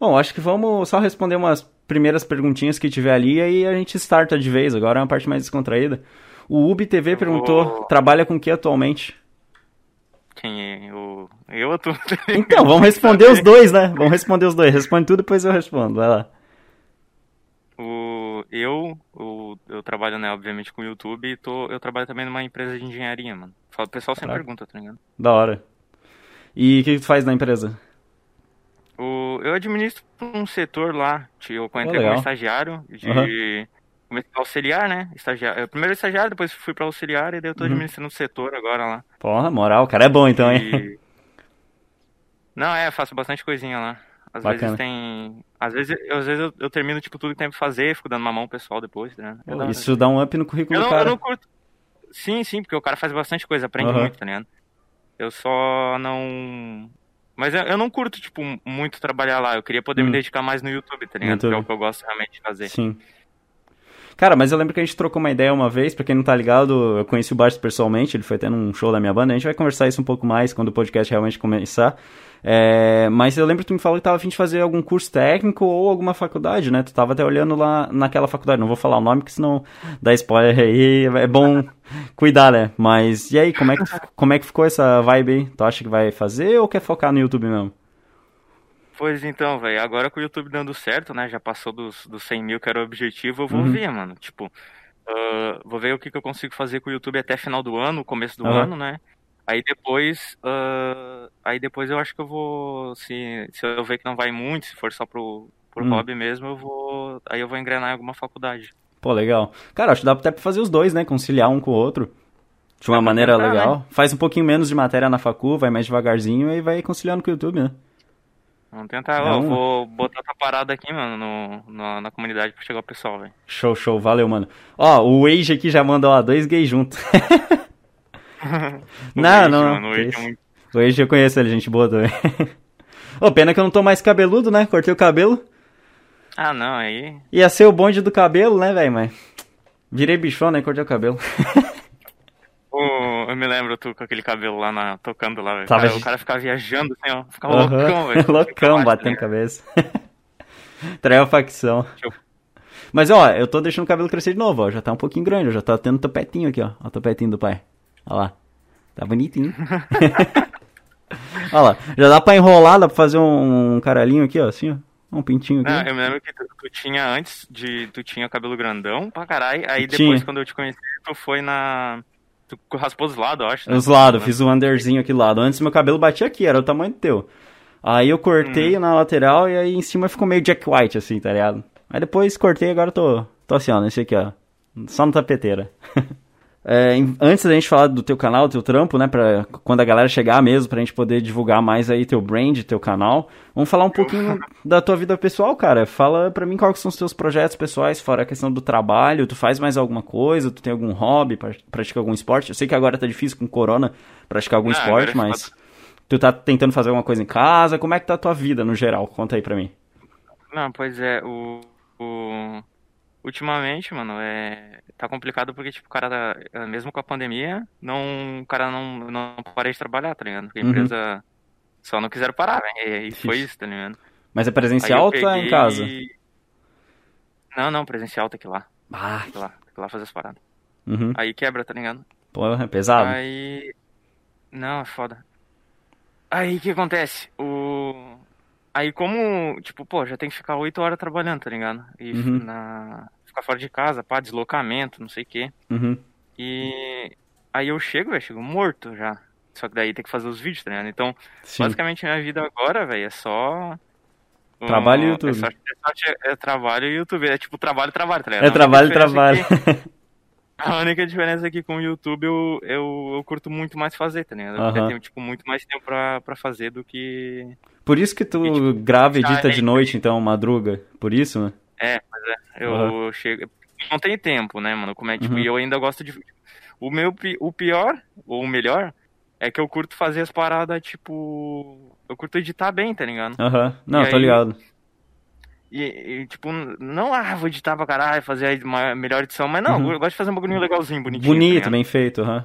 Bom, acho que vamos só responder umas primeiras perguntinhas que tiver ali e aí a gente starta de vez. Agora é uma parte mais descontraída. O UbTV perguntou, vou- trabalha com o que atualmente? Quem é? O... Eu ou tu? Então, vamos responder os dois, né? Vamos responder os dois. Responde tudo, depois eu respondo. Vai lá. O... Eu, o... eu trabalho, né, obviamente, com o YouTube e tô... eu trabalho também numa empresa de engenharia, mano. O pessoal sempre Caraca. pergunta, tá ligado? Da hora. E o que, que tu faz na empresa? O... Eu administro um setor lá, eu entrei legal. como estagiário de... Comecei a auxiliar, né? Estagiário. eu Primeiro estagiário, depois fui pra auxiliar e daí eu tô Uhum. administrando o setor agora lá. Porra, moral, o cara é bom então, hein? E- Não, é, faço bastante coisinha lá. Às Bacana. vezes tem. Às vezes, eu, às vezes eu, eu termino tipo tudo que tem pra fazer, fico dando uma mão pro pessoal depois, né? Pô, isso dá um up no currículo eu não, eu cara. não curto. Sim, sim, porque o cara faz bastante coisa, aprende Aham. muito, tá ligado? Eu só não. Mas eu, eu não curto, tipo, muito trabalhar lá. Eu queria poder Hum. me dedicar mais no YouTube, tá ligado? Que é o que eu gosto realmente de fazer. Sim. Cara, mas eu lembro que a gente trocou uma ideia uma vez, pra quem não tá ligado, eu conheci o Bartos pessoalmente, ele foi até num show da minha banda, a gente vai conversar isso um pouco mais quando o podcast realmente começar. É, mas eu lembro que tu me falou que tava a fim de fazer algum curso técnico ou alguma faculdade, né? Tu tava até olhando lá naquela faculdade, não vou falar o nome, porque senão dá spoiler aí, é bom cuidar, né? Mas e aí, como é que, como é que ficou essa vibe aí? Tu acha que vai fazer ou quer focar no YouTube mesmo? Pois então, velho, agora com o YouTube dando certo, né? Já passou dos, dos 100 mil que era o objetivo, eu vou Uhum. ver, mano. Tipo, ah, vou ver o que, que eu consigo fazer com o YouTube até final do ano, começo do Aham. ano, né? Aí depois, ah, aí depois eu acho que eu vou, se, se eu ver que não vai muito, se for só pro, pro Hum. hobby mesmo, eu vou, aí eu vou engrenar em alguma faculdade. Pô, legal. Cara, acho que dá até pra fazer os dois, né? Conciliar um com o outro. De uma Dá maneira tentar, legal. Faz um pouquinho menos de matéria na facu, vai mais devagarzinho e vai conciliando com o YouTube, né? Vamos tentar, ó, vou botar essa parada aqui, mano, no, na, na comunidade pra chegar o pessoal, velho. Show, show. Valeu, mano. Ó, o Age aqui já mandou, ó, dois gays juntos. Não, não. mano, o Age é muito- O eu conheço ele, gente boa também. Ô, pena que eu não tô mais cabeludo, né? Cortei o cabelo. Ah, não, aí Ia ser o bonde do cabelo, né, velho? Mas virei bichona e cortei o cabelo. Eu me lembro tu com aquele cabelo lá na, tocando lá, velho. Tava Cara, o cara ficava viajando assim, ó. Ficava Aham. loucão, velho. loucão, batendo né? cabeça. Traiu a facção. eu- Mas, ó, eu tô deixando o cabelo crescer de novo, ó. Já tá um pouquinho grande, ó. Já tá tendo topetinho aqui, ó. Ó o topetinho do pai. Ó lá. Tá bonitinho. ó lá. Já dá pra enrolar, dá pra fazer um, caralhinho aqui, ó. Assim, ó. Um pintinho aqui. Não, eu me lembro que tu, tu tinha antes de. Tu tinha cabelo grandão pra caralho. Aí Tinha. depois, quando eu te conheci, tu foi na. Tu raspou os lados, eu acho. né? Os lados, fiz um underzinho aqui do lado. Antes meu cabelo batia aqui, era o tamanho do teu. Aí eu cortei Hum. na lateral e aí em cima ficou meio Jack White, assim, tá ligado? Aí depois cortei e agora tô, tô assim, ó, nesse aqui, ó. Só no tapeteira. É, antes da gente falar do teu canal, do teu trampo, né, pra quando a galera chegar mesmo, pra gente poder divulgar mais aí teu brand, teu canal, vamos falar um pouquinho da tua vida pessoal, cara. Fala pra mim quais são os teus projetos pessoais, fora a questão do trabalho, tu faz mais alguma coisa, tu tem algum hobby, pra- pratica algum esporte? Eu sei que agora tá difícil com corona praticar algum Ah, esporte, é mas tu tá tentando fazer alguma coisa em casa, como é que tá a tua vida no geral? Conta aí pra mim. Não, pois é, o. o... Ultimamente, mano, é. Tá complicado porque, tipo, o cara, tá- mesmo com a pandemia, não, o cara não, não parei de trabalhar, tá ligado? Porque a Uhum. empresa só não quiseram parar, velho. E foi isso, tá ligado? Mas é presencial ou tá em casa? Não, não, presencial tem que ir lá. Ah, Tem que ir lá, tem que ir lá fazer as paradas. uhum. Aí quebra, tá ligado? Pô, é pesado. Aí. Não, é foda. Aí o que acontece? O. Aí como, tipo, pô, já tem que ficar oito horas trabalhando, tá ligado? E Uhum. na. Ficar fora de casa, pá, deslocamento, não sei o quê. Uhum. E aí eu chego, velho, chego morto já. Só que daí tem que fazer os vídeos, tá ligado? Então, Sim. basicamente minha vida agora, velho, é só. um, Trabalho e YouTube. É, só, é, só- é trabalho e YouTube. É tipo trabalho e trabalho, tá ligado? É trabalho, diferença trabalho. aqui- a única diferença aqui com o YouTube eu, eu, eu curto muito mais fazer, tá ligado? Eu tenho, tipo, muito mais tempo pra, pra fazer do que. Por isso que tu tipo, grava e edita é de noite, então, madruga. Por isso, né? É, é. Eu Aham. chego. Não tem tempo, né, mano? Como é, tipo, Uhum. e eu ainda gosto de. O meu o pior, ou o melhor, é que eu curto fazer as paradas, tipo. Eu curto editar bem, tá ligado? Aham. Não, E tô aí- ligado. E, e, tipo, não, ah, vou editar pra caralho, fazer a melhor edição, mas não, Uhum. eu gosto de fazer um bagulho legalzinho, bonitinho. tá Bonito, ligado? bem feito, aham.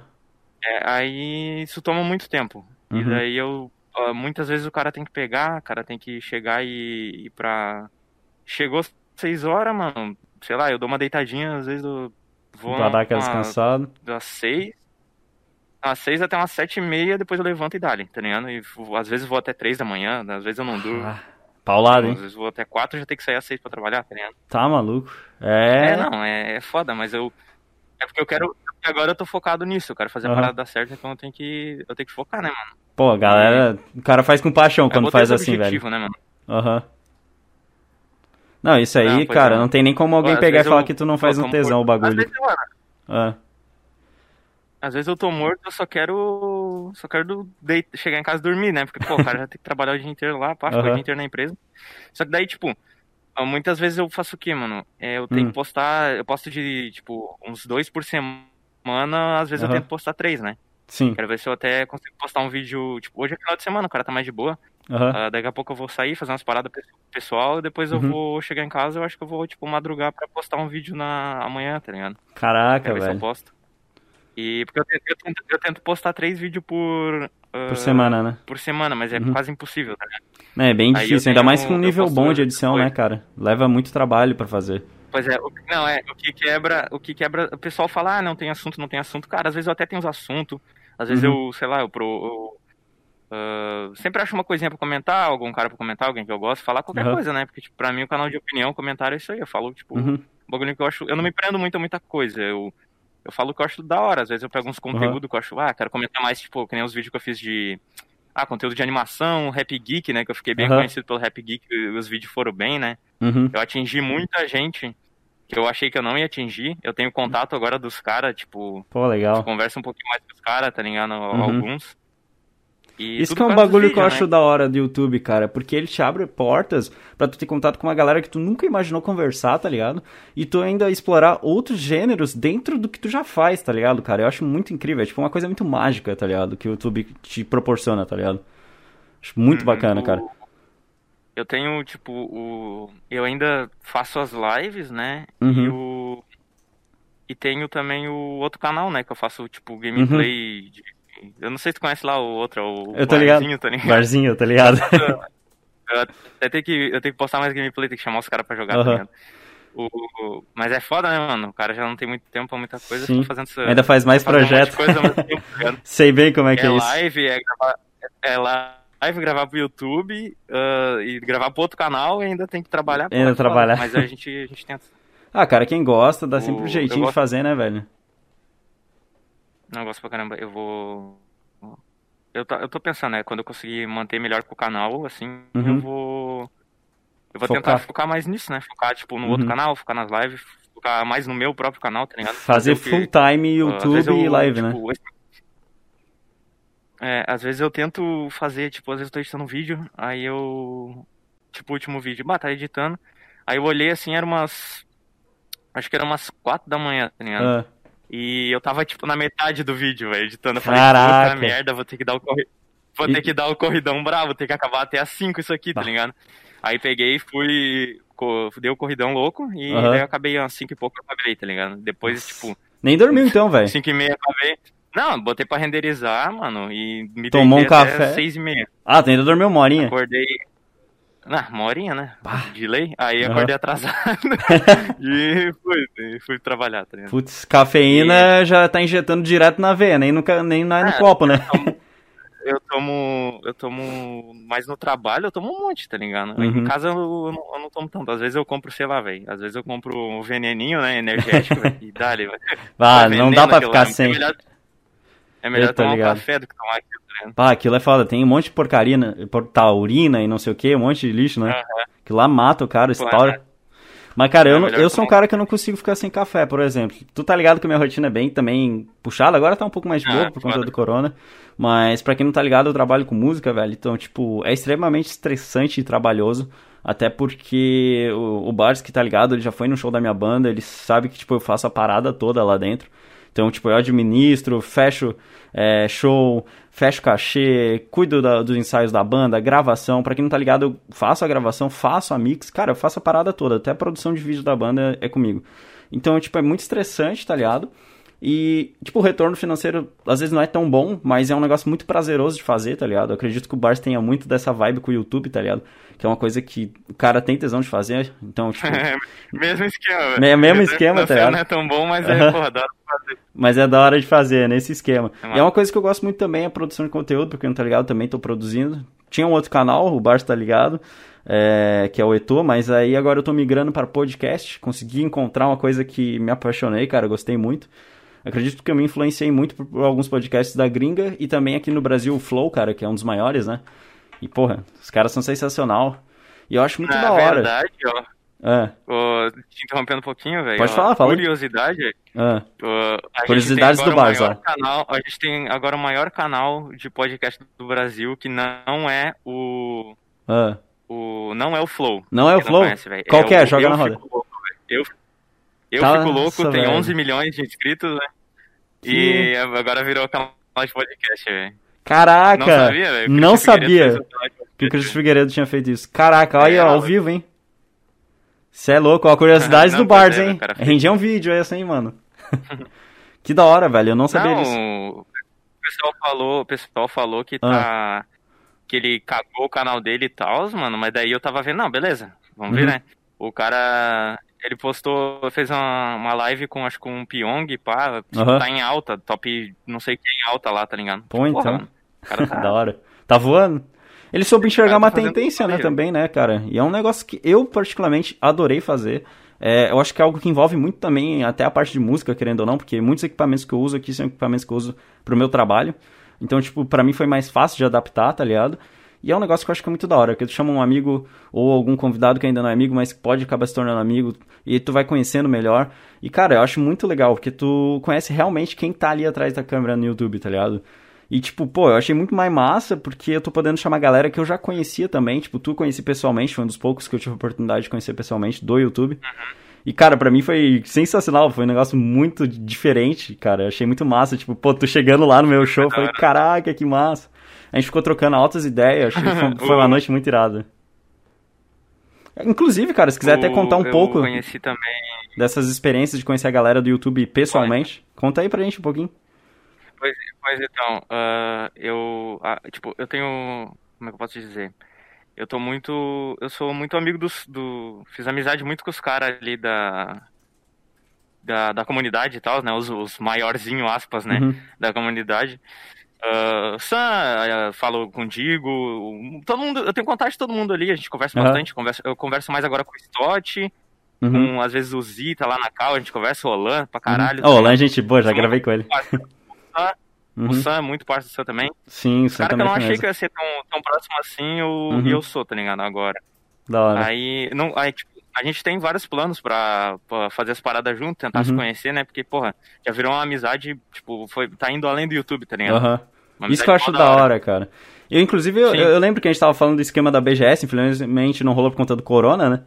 É, aí isso toma muito tempo. E Uhum. daí eu ó, muitas vezes o cara tem que pegar, o cara tem que chegar e ir pra. Chegou seis horas, mano. Sei lá, eu dou uma deitadinha, às vezes eu vou. Uma- descansada. das seis. Às seis até umas sete e meia, depois eu levanto e dali, tá ligado? E às vezes vou até três da manhã, às vezes eu não durmo. Ah, paulado, às hein? vezes vou até quatro, já tenho que sair às seis pra trabalhar, tá ligado? Tá maluco. É. É, não, é, é foda, mas eu. É porque eu quero. porque Agora eu tô focado nisso, eu quero fazer a Aham. parada dar certo, então eu tenho que. Eu tenho que focar, né, mano? Pô, a galera. O cara faz com paixão Eu quando faz assim, velho. objetivo, né, mano? Aham. Não, isso aí, Não, cara, é. não tem nem como alguém Às pegar e falar eu- que tu não faz um tesão o por- Às bagulho. vezes, mano, Ah, às vezes eu tô morto, eu só quero. Só quero deit- chegar em casa e dormir, né? Porque, pô, o cara já tem que trabalhar o dia inteiro lá, pá, ficar o dia inteiro na empresa. Só que daí, tipo, muitas vezes eu faço o quê, mano? É, eu tenho Hum. que postar. Eu posto de, tipo, uns dois por semana, às vezes Aham. eu tento postar três, né? sim. Quero ver se eu até consigo postar um vídeo. Tipo, hoje é final de semana, o cara tá mais de boa. Aham. Ah, daqui a pouco eu vou sair, fazer umas paradas pe- pessoal, e depois eu Uhum. vou chegar em casa, eu acho que eu vou, tipo, madrugar pra postar um vídeo na amanhã, tá ligado? Caraca, Quero ver se eu velho. posto. E porque eu tento, eu tento, eu tento postar três vídeos por, ah, Por semana, né? por semana, mas é Uhum. quase impossível, tá ligado? É bem difícil, ainda mais com um nível bom de edição, né, cara? Leva muito trabalho pra fazer. Pois é, o, não, é, o que quebra, o que quebra, o pessoal fala, ah, não tem assunto, não tem assunto. Cara, às vezes eu até tenho os assuntos, às vezes Uhum. eu, sei lá, eu, pro, eu, ah, sempre acho uma coisinha pra comentar, algum cara pra comentar, alguém que eu gosto, falar qualquer Aham. coisa, né? Porque, tipo, pra mim o canal de opinião, comentário é isso aí, eu falo, tipo, Uhum. um bagulho que eu acho, eu não me prendo muito a muita coisa, eu, eu falo que eu acho da hora, às vezes eu pego uns conteúdos que eu acho, ah, quero comentar mais, tipo, que nem os vídeos que eu fiz de, ah, conteúdo de animação, Rap Geek, né, que eu fiquei bem conhecido pelo Rap Geek, os vídeos foram bem, né? Uhum. Eu atingi muita gente que eu achei que eu não ia atingir. Eu tenho contato agora dos caras, tipo, Pô, legal. conversa um pouquinho mais com os caras, tá ligado? Uhum. Alguns. E Isso que é um bagulho que eu vídeos, acho né? da hora do YouTube, cara, porque ele te abre portas pra tu ter contato com uma galera que tu nunca imaginou conversar, tá ligado? E tu ainda explorar outros gêneros dentro do que tu já faz, tá ligado, cara? Eu acho muito incrível, é tipo uma coisa muito mágica, tá ligado? Que o YouTube te proporciona, tá ligado? Acho muito Uhum, bacana, o- cara. Eu tenho, tipo, o. Eu ainda faço as lives, né? E Uhum. o. E tenho também o outro canal, né? Que eu faço, tipo, gameplay. de- Eu não sei se tu conhece lá o outro, o Uhum. Eu tô ligado. Barzinho, tá ligado? Barzinho, tá ligado? Eu até tenho que, eu tenho que postar mais gameplay, tenho que chamar os caras pra jogar, Aham. tá ligado? O, o- mas é foda, né, mano? O cara já não tem muito tempo pra muita coisa, Sim. fazendo essa, Ainda faz mais fazendo um monte de projeto. coisa ao mesmo tempo, tá ligado? Sei bem como é que é, É isso. live, é gravar, é live, gravar pro YouTube ah, e gravar pro outro canal e ainda tem que trabalhar. Ainda é trabalhar. Mas a gente, a gente tenta. Ah, cara, quem gosta dá sempre um O- jeitinho eu de fazer, né, velho? Não, gosto pra caramba. Eu vou. Eu tô, eu tô pensando, né? Quando eu conseguir manter melhor com o canal, assim, Uhum. eu vou. Eu vou Focar. tentar focar mais nisso, né? Focar, tipo, no outro Uhum. canal, focar nas lives, focar mais no meu próprio canal, tá ligado? Fazer o que- full time YouTube eu, e live, né? tipo, esse- É, às vezes eu tento fazer, tipo, às vezes eu tô editando um vídeo, aí eu. Tipo, o último vídeo, bah, tá editando. Aí eu olhei assim, era umas. Acho que era umas quatro da manhã, tá ligado? Ah, E eu tava, tipo, na metade do vídeo, velho, editando. Eu falei, Caraca. puta merda, vou ter que dar o corri... Vou E- ter que dar o corridão bravo, vou ter que acabar até às 5 isso aqui, tá Bah. ligado? Aí peguei e fui. Dei o corridão louco e Aham. daí eu acabei às 5 e pouco eu acabei, tá ligado? Depois, tipo, nem dormiu então, velho. 5 e meia acabei. Não, botei pra renderizar, mano, e me Tomou um café? 6 e meia. Ah, tu ainda dormiu uma horinha. Acordei. Ah, uma horinha, né? Bah. De lei. Aí Aham. acordei atrasado. e fui, e fui trabalhar, tá ligado? Putz, cafeína já tá injetando direto na veia, nem no, nem na- no Ah, copo, né? Eu tomo. Eu tomo. Mas no trabalho eu tomo um monte, tá ligado? Uhum. Em casa eu, eu não, eu não tomo tanto. Às vezes eu compro, sei lá, velho. Às vezes eu compro um veneninho, né? Energético. E dá-lhe, velho. Ah, É não dá pra ficar lá. sem. É melhor, é melhor Eu tomar um ligado. café do que tomar aquilo, tá ligado? Pá, aquilo é foda. Tem um monte de porcaria, né? taurina e não sei o que, um monte de lixo, né? Aham. Que lá mata o cara, estoura. é. Mas, cara, eu, É melhor eu sou um cara que eu não consigo ficar sem café, por exemplo. Tu tá ligado que minha rotina é bem também puxada, agora tá um pouco mais de boa Ah, por conta do corona. Mas pra quem não tá ligado, eu trabalho com música, velho. Então, tipo, é extremamente estressante e trabalhoso. Até porque o, o Bars que tá ligado, ele já foi no show da minha banda, ele sabe que, tipo, eu faço a parada toda lá dentro. Então, tipo, eu administro, fecho é, show, fecho cachê, cuido da- dos ensaios da banda, gravação. Pra quem não tá ligado, eu faço a gravação, faço a mix. Cara, eu faço a parada toda. Até a produção de vídeo da banda é comigo. Então, tipo, é muito estressante, tá ligado? E, tipo, o retorno financeiro às vezes não é tão bom, mas é um negócio muito prazeroso de fazer, tá ligado? Eu acredito que o Bars tenha muito dessa vibe com o YouTube, tá ligado? Que é uma coisa que o cara tem tesão de fazer, então, tipo... mesmo esquema. É mesmo esquema, tá ligado? Não é tão bom, mas é, porra, da hora de fazer. Mas é da hora de fazer, nesse esquema. É e é uma coisa que eu gosto muito também, a produção de conteúdo, porque não tá ligado, também tô produzindo. Tinha um outro canal, o Bars tá ligado, é, que é o Eto, mas aí agora eu tô migrando para podcast, consegui encontrar uma coisa que me apaixonei, cara, gostei muito. Acredito que eu me influenciei muito por alguns podcasts da gringa e também aqui no Brasil o Flow, cara, que é um dos maiores, né? E, porra, os caras são sensacional. E eu acho muito Na da hora. verdade, ó. É. Ô, te interrompendo um pouquinho, velho. Pode falar, fala. Curiosidade. É. ó, a Curiosidades do Barça. Canal, a gente tem agora o maior canal de podcast do Brasil que não é o. Ah. o não é o Flow. Não é o Flow? Qual é? o Joga Eu na roda. Fico Louco, eu eu Nossa, fico louco, tem velho. 11 milhões de inscritos, né? Que- E agora virou canal de podcast, velho. Caraca! Não sabia, velho? Não sabia que o podcast. Cris Figueiredo tinha feito isso. Caraca, olha, É, ao ó. vivo, hein? Você é louco, ó, curiosidades do Bars, é, hein? Rendia um vídeo essa, hein, mano? que da hora, velho, eu não sabia Não, disso. o pessoal falou, o pessoal falou Ah. que tá. Que ele cagou o canal dele e tal, mano, mas daí eu tava vendo, não, beleza, vamos ver, Uhum. né? O cara. Ele postou, fez uma, uma live com, acho que com um Pyong, pá, tá em alta, top, não sei quem em alta lá, tá ligado? Pô, então. mano, o cara tá. Da hora. Tá voando? Ele soube enxergar tá uma tendência, né, ó. também, né, cara? E é um negócio que eu, particularmente, adorei fazer. É, eu acho que é algo que envolve muito também até a parte de música, querendo ou não, porque muitos equipamentos que eu uso aqui são equipamentos que eu uso pro meu trabalho. Então, tipo, pra mim foi mais fácil de adaptar, tá ligado? E é um negócio que eu acho que é muito da hora, que tu chama um amigo ou algum convidado que ainda não é amigo, mas que pode acabar se tornando amigo, e tu vai conhecendo melhor. E, cara, eu acho muito legal, porque tu conhece realmente quem tá ali atrás da câmera no YouTube, tá ligado? E, tipo, pô, eu achei muito mais massa, porque eu tô podendo chamar galera que eu já conhecia também. Tipo, tu conheci pessoalmente, foi um dos poucos que eu tive a oportunidade de conhecer pessoalmente do YouTube. E, cara, pra mim foi sensacional, foi um negócio muito diferente, cara. Eu achei muito massa, tipo, pô, tu chegando lá no meu show, eu falei, caraca, que massa. A gente ficou trocando altas ideias, achei que foi, foi uma noite muito irada. Inclusive, cara, se quiser até O- contar um pouco conheci também. dessas experiências de conhecer a galera do YouTube pessoalmente, conta aí pra gente um pouquinho. Pois, pois então, ah, eu, ah, tipo, eu tenho, como é que eu posso dizer? Eu tô muito, eu sou muito amigo dos, do, fiz amizade muito com os caras ali da, da, da comunidade e tal, né, os, os maiorzinho aspas, né, Uhum. da comunidade. Ah, Sam ah, falou contigo, todo mundo, eu tenho contato de todo mundo ali, a gente conversa Aham. bastante, conversa, eu converso mais agora com o Stott, Uhum. com, às vezes o Zita lá na cal, a gente conversa o Olan pra caralho. Ô, lá, gente boa, já Sou gravei com ele. O Uhum. Sam é muito parte do Sam também. Sim, Os você caras que eu também não achei que ia ser tão, tão próximo assim, eu, Uhum. e eu sou, tá ligado? Agora. Da hora. Aí, não, aí tipo, a gente tem vários planos pra, pra fazer as paradas junto, tentar se Uhum. conhecer, né? Porque, porra, já virou uma amizade, tipo, foi, tá indo além do YouTube, tá ligado? Aham. Isso que eu acho mó da hora, cara. Eu, inclusive, eu, eu lembro que a gente tava falando do esquema da BGS, infelizmente não rolou por conta do corona, né?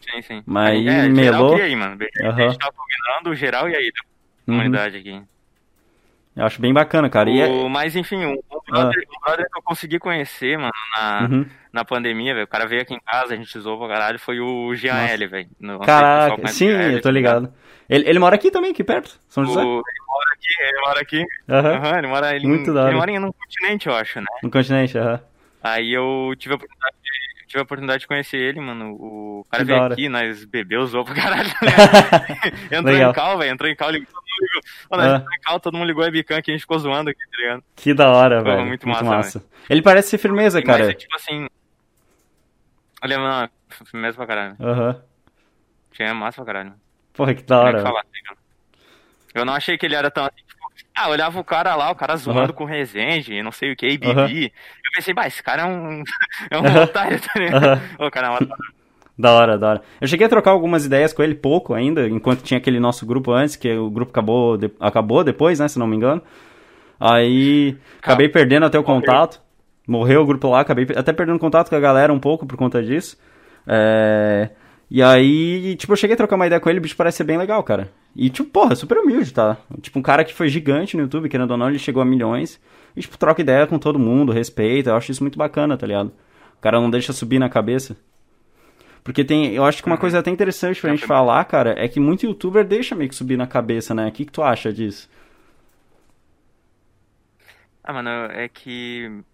Sim, sim. Mas Aí, é, melou. geral queria ir, mano. A Aham. gente tava combinando o geral e aí, da Uhum. comunidade aqui. Eu acho bem bacana, cara. E é- O- Mas, enfim, um, um brother, um brother que eu consegui conhecer, mano, na, Uhum. na pandemia, velho. O cara veio aqui em casa, a gente zoou pra caralho, foi o Jean. L, velho. O Caraca, sim, o eu tô tá ligado. Ele, ele mora aqui também, aqui perto, São O- José. ele mora aqui, ele mora aqui. Aham. Aham, ele mora ele, Muito da ele hora. mora em um continente, eu acho, né? No continente, aham. Aí eu tive a oportunidade de, tive a oportunidade de conhecer ele, mano. O cara Que veio aqui, nós bebeu, zoou pra caralho. né? entrou Legal. em cal, velho, entrou em cal, ligou, todo mundo ligou. Mano, Ah. entrou em cal, todo mundo ligou a webcam aqui, a gente ficou zoando aqui, tá ligado? Que da hora, velho. muito Muito, massa, massa. Ele parece ser firmeza, E- Mas cara. é tipo assim. Olha, mano, mesmo pra caralho. Aham. Tinha massa pra caralho. Porra, que da é que hora. ligado? Eu não achei que ele era tão assim, tipo, ah, olhava o cara lá, o cara zoando Aham. com Resende, não sei o que, e. Bibi. Eu pensei, bah, esse cara é um, é um Aham. otário, tá ligado? Aham. Ô, cara, é um otário. Da hora, da hora. Eu cheguei a trocar algumas ideias com ele pouco ainda, enquanto tinha aquele nosso grupo antes, que o grupo acabou, de- acabou depois, né, se não me engano. Aí acabei perdendo até o Morreu. contato. Morreu o grupo lá, acabei até perdendo contato com a galera um pouco por conta disso. É, E aí, tipo, eu cheguei a trocar uma ideia com ele, o bicho parece ser bem legal, cara. E, tipo, porra, super humilde, tá? Tipo, um cara que foi gigante no YouTube, querendo ou não, ele chegou a milhões. E, tipo, troca ideia com todo mundo, respeita. Eu acho isso muito bacana, tá ligado? O cara não deixa subir na cabeça. Porque tem, eu acho que uma coisa até interessante pra gente falar, cara, é que muito youtuber deixa meio que subir na cabeça, né? O que, que tu acha disso? Ah, mano, é que.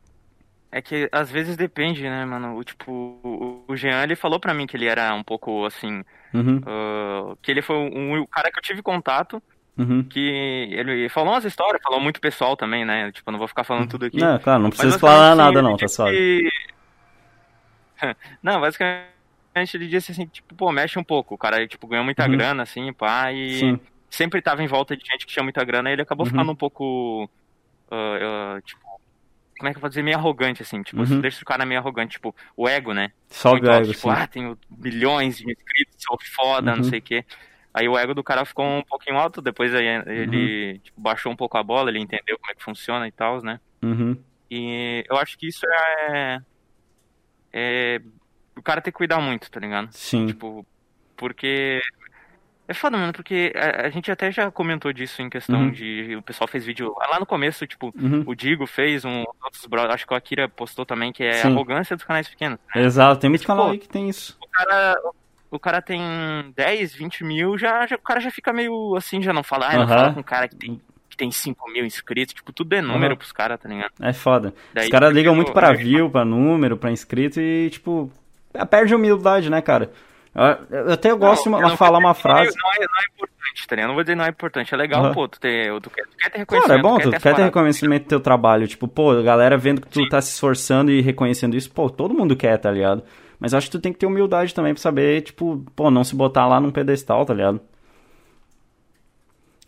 É que às vezes depende, né, mano? O, tipo, o, o Jean, ele falou pra mim que ele era um pouco assim. Uhum. uh, que ele foi um, um cara que eu tive contato. Uhum. Que ele falou umas histórias, falou muito pessoal também, né? Tipo, eu não vou ficar falando tudo aqui. Não, claro, não precisa falar basicamente, nada não, tá suave. que- Não, basicamente ele disse assim, tipo, pô, mexe um pouco. O cara, tipo, ganhou muita Uhum. grana, assim, pá, e Sim. sempre tava em volta de gente que tinha muita grana, e ele acabou Uhum. ficando um pouco, ah, ah, tipo, como é que eu vou dizer, meio arrogante, assim, tipo, Uhum. deixa o cara meio arrogante, tipo, o ego, né? Sobe o alto, ego, tipo, sim. ah, tenho milhões de inscritos, sou foda, Uhum. não sei o quê. Aí o ego do cara ficou um pouquinho alto, depois aí ele Uhum. tipo, baixou um pouco a bola, ele entendeu como é que funciona e tal, né? Uhum. E eu acho que isso é. É. O cara tem que cuidar muito, tá ligado? Sim. Tipo, porque. É foda, mano, porque a, a gente até já comentou disso em questão Uhum. de. O pessoal fez vídeo. Lá no começo, tipo, Uhum. o Digo fez, um outros brothers, acho que o Akira postou também, que é Sim. a arrogância dos canais pequenos. né? Exato, tem muito Tipo, canal aí que tem isso. O cara. O cara tem 10, 20 mil, já, já, o cara já fica meio assim, já não fala, ah, não Aham. fala com um cara que tem, que tem 5 mil inscritos, tipo, tudo é número Aham. pros caras, tá ligado? É foda. Daí, Os caras ligam muito pra eu- view, pra número, pra inscrito e, tipo, perde a humildade, né, cara? Eu, eu até gosto de Não, não falar uma que frase. Não é, não é importante, tá ligado? Não vou dizer não é importante. É legal, Aham. pô, tu, ter, tu, quer, tu quer ter Claro, reconhecimento. é bom, tu quer ter parada. reconhecimento do teu trabalho. Tipo, pô, a galera vendo que tu tá se esforçando e reconhecendo isso, pô, todo mundo quer, tá ligado? Mas acho que tu tem que ter humildade também pra saber, tipo, pô, não se botar lá num pedestal, tá ligado?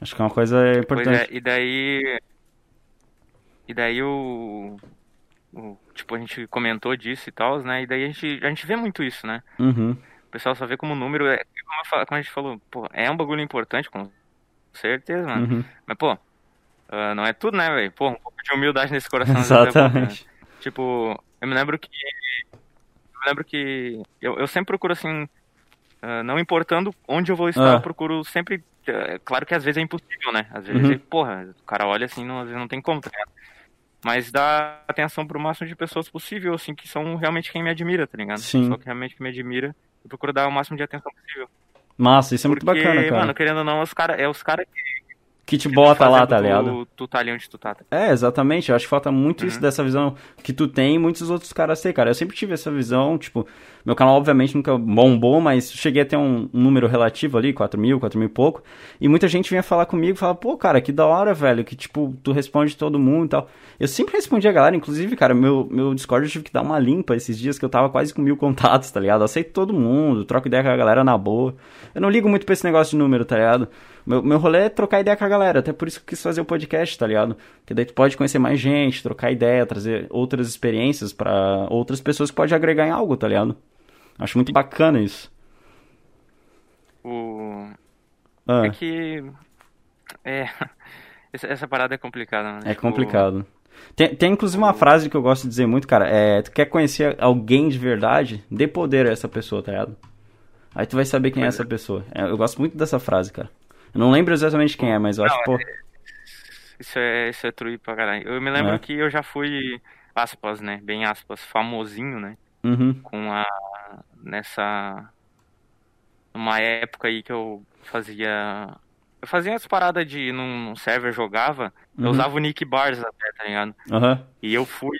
Acho que é uma coisa é, importante. e daí. E daí o. o- tipo, a gente comentou disso e tal, né? E daí a gente, a gente vê muito isso, né? Uhum. O pessoal só vê como número. É, como, eu fa- como a gente falou, pô, é um bagulho importante, com certeza, mano. Uhum. Mas, pô, ah, não é tudo, né, velho? Pô, um pouco de humildade nesse coração. vezes é bom, né? Exatamente. Tipo, eu me lembro que. Eu me lembro que. Eu, eu sempre procuro assim. ah, não importando onde eu vou estar, Ah. eu procuro sempre. eh, claro que às vezes é impossível, né? Às vezes, Uhum. é- porra, o cara olha assim, não, às vezes não tem como, tá ligado? Mas dá atenção pro máximo de pessoas possível, assim, que são realmente quem me admira, tá ligado? Sim. Pessoa que realmente me admira. Eu procuro dar o máximo de atenção possível. Massa, isso é muito Porque, bacana, cara. mano, querendo ou não, os cara, é os caras que que te bota lá, tá ligado? Tu tá ali onde tu tá. tá? É, exatamente. Eu acho que falta muito isso Uhum. dessa visão que tu tem e muitos outros caras têm, cara. Eu sempre tive essa visão, tipo, meu canal obviamente nunca bombou, mas cheguei a ter um, um número relativo ali, 4 mil, 4 mil e pouco. E muita gente vinha falar comigo e falava, pô, cara, que da hora, velho, que tipo, tu responde todo mundo e tal. Eu sempre respondi a galera, inclusive, cara, meu, meu Discord eu tive que dar uma limpa esses dias que eu tava quase com mil contatos, tá ligado? Eu aceito todo mundo, troco ideia com a galera na boa. Eu não ligo muito pra esse negócio de número, tá ligado? Meu, meu rolê é trocar ideia com a galera, até por isso que eu quis fazer o podcast, tá ligado? Porque daí tu pode conhecer mais gente, trocar ideia, trazer outras experiências pra outras pessoas que pode agregar em algo, tá ligado? Acho muito bacana isso. O... Ah, É que. É. Essa, essa parada é complicada, né? é Tipo, complicado. Tem, tem inclusive uma frase que eu gosto de dizer muito, cara. É, tu quer conhecer alguém de verdade? Dê poder a essa pessoa, tá ligado? Aí tu vai saber quem é essa pessoa. É, eu gosto muito dessa frase, cara. Eu não lembro exatamente quem é, mas eu acho que, pô. Isso é, isso é truí pra caralho. Eu me lembro É. que eu já fui, aspas, né? Bem aspas, famosinho, né? Uhum, Com a. Nessa. Numa época aí que eu fazia. Eu fazia as paradas de num, num server, jogava. Eu Uhum. usava o Nick Bars até, tá ligado? aham, E eu fui.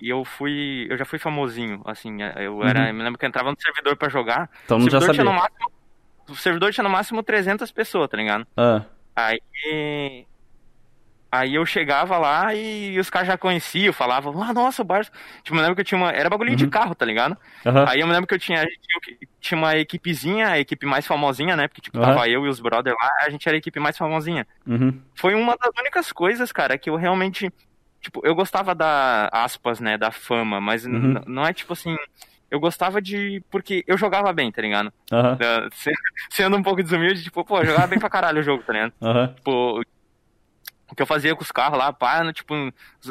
E eu fui. Eu já fui famosinho, assim. Eu era. Eu me lembro que eu entrava no servidor pra jogar. Então já servidor tinha no sabia. máximo. O servidor tinha no máximo 300 pessoas, tá ligado? Ah, Aí. Aí eu chegava lá e os caras já conheciam, falavam, ah, nossa, o Barça. Tipo, eu lembro que eu tinha uma. Era bagulho de Uhum. carro, tá ligado? aham, Aí eu me lembro que eu tinha, tinha- uma equipezinha, a equipe mais famosinha, né? Porque, tipo, Aham. tava eu e os brothers lá, a gente era a equipe mais famosinha. uhum, Foi uma das únicas coisas, cara, que eu realmente. Tipo, eu gostava da. aspas, né? Da fama, mas Uhum. não é tipo assim. Eu gostava de. Porque eu jogava bem, tá ligado? se- Sendo um pouco desumilde, tipo, pô, eu jogava bem pra caralho o jogo, tá ligado? aham, Tipo, o que eu fazia com os carros lá, pá, tipo,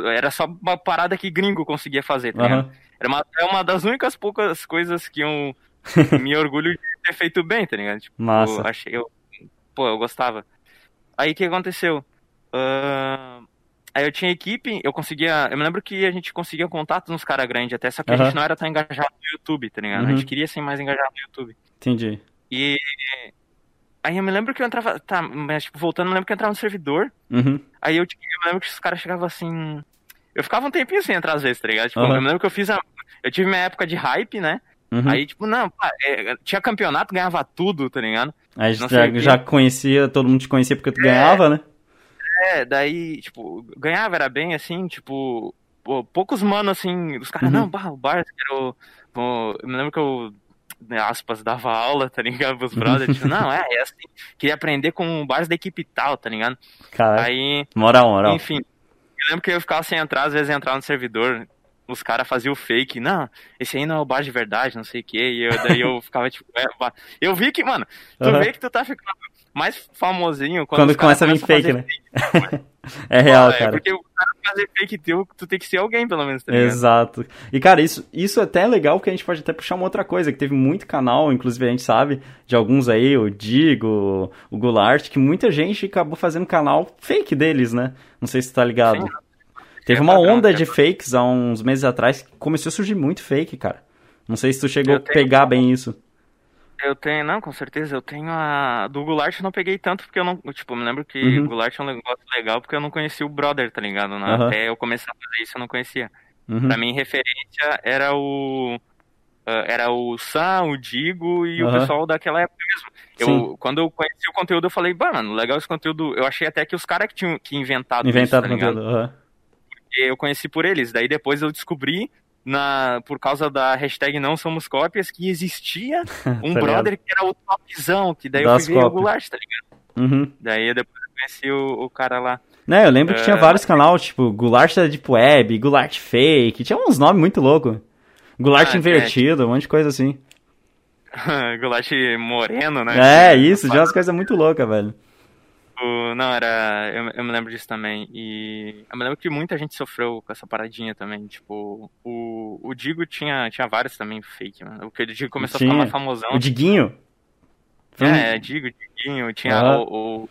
era só uma parada que gringo conseguia fazer, tá ligado? aham. Era uma, é uma das únicas poucas coisas que eu me orgulho de ter feito bem, tá ligado? Tipo, Massa. eu achei, eu, pô, eu gostava. Aí o que aconteceu? Ahn, Aí eu tinha equipe, eu conseguia. Eu me lembro que a gente conseguia contato nos caras grandes até, só que a Aham. gente não era tão engajado no YouTube, tá ligado? A Uhum. gente queria ser mais engajado no YouTube. Entendi. E. Aí eu me lembro que eu entrava. Tá, mas tipo, voltando, eu me lembro que eu entrava no servidor. Uhum. Aí eu, tipo, eu me lembro que os caras chegavam assim. Eu ficava um tempinho sem entrar às vezes, tá ligado? Tipo, eu me lembro que eu fiz a. Eu tive minha época de hype, né? Uhum. Aí, tipo, não, pá, é, tinha campeonato, ganhava tudo, tá ligado? Aí já, já conhecia, todo mundo te conhecia porque tu ganhava, né? É, daí, tipo, ganhava, era bem assim, tipo, poucos mano assim, os caras, Uhum. não, bah, o Barça, quero. pô, eu me lembro que eu, né, aspas, dava aula, tá ligado? Pros brothers, tipo, não, é, é assim, queria aprender com o Barça da equipe tal, tá ligado? Aí, moral, moral. enfim, eu lembro que eu ficava sem entrar, às vezes entrar no servidor, os caras faziam o fake, não, esse aí não é o Barça de verdade, não sei o que, e eu, daí eu ficava tipo, é, eu vi que, mano, tu Aham. vê que tu tá ficando mais famosinho quando, Quando começa a vir começam fake, né? é real, é, cara. Porque o cara fazer fake teu, tu tem que ser alguém, pelo menos, tá? Exato. E, cara, isso, isso até é legal porque a gente pode até puxar uma outra coisa, que teve muito canal, inclusive a gente sabe, de alguns aí, o Digo, o Goulart, que muita gente acabou fazendo canal fake deles, né? Não sei se tu tá ligado. Sim. Teve É uma onda é de fakes há uns meses atrás que começou a surgir muito fake, cara. Não sei se tu chegou Eu a tenho- pegar bem isso. Eu tenho, não, com certeza, eu tenho a. Do Goulart eu não peguei tanto porque eu não. Tipo, me lembro que Uhum. o Goulart é um negócio legal porque eu não conhecia o brother, tá ligado? Né? Aham. Até eu começar a fazer isso eu não conhecia. Uhum. Pra mim, referência era o. ah, era o Sam, o Digo e o Aham. pessoal daquela época mesmo. Eu, quando eu conheci o conteúdo, eu falei, mano, legal esse conteúdo. Eu achei até que os caras que tinham que inventado, Inventado isso, tá ligado? conteúdo. eu conheci por eles. Daí depois eu descobri, na, por causa da hashtag Não Somos Cópias, que existia um Tá brother que era o topzão, que daí Das eu fui ver o. Goulart, tá ligado? Uhum. Daí depois eu conheci o, o cara lá. Né, eu lembro que tinha É. vários canais, tipo, Goulart da Deep Web, Goulart Fake, tinha uns nomes muito loucos. Goulart Ah, é. invertido, um monte de coisa assim. Goulart moreno, né? É, isso, tinha umas coisas muito loucas, velho. O- não, era. Eu, eu me lembro disso também. E eu me lembro que muita gente sofreu com essa paradinha também. Tipo, o, o Digo tinha, tinha vários também fake, mano. O que o Digo começou a Tinha. ficar mais famosão. O Diguinho. Foi É, Digo, Diguinho, tinha o, o,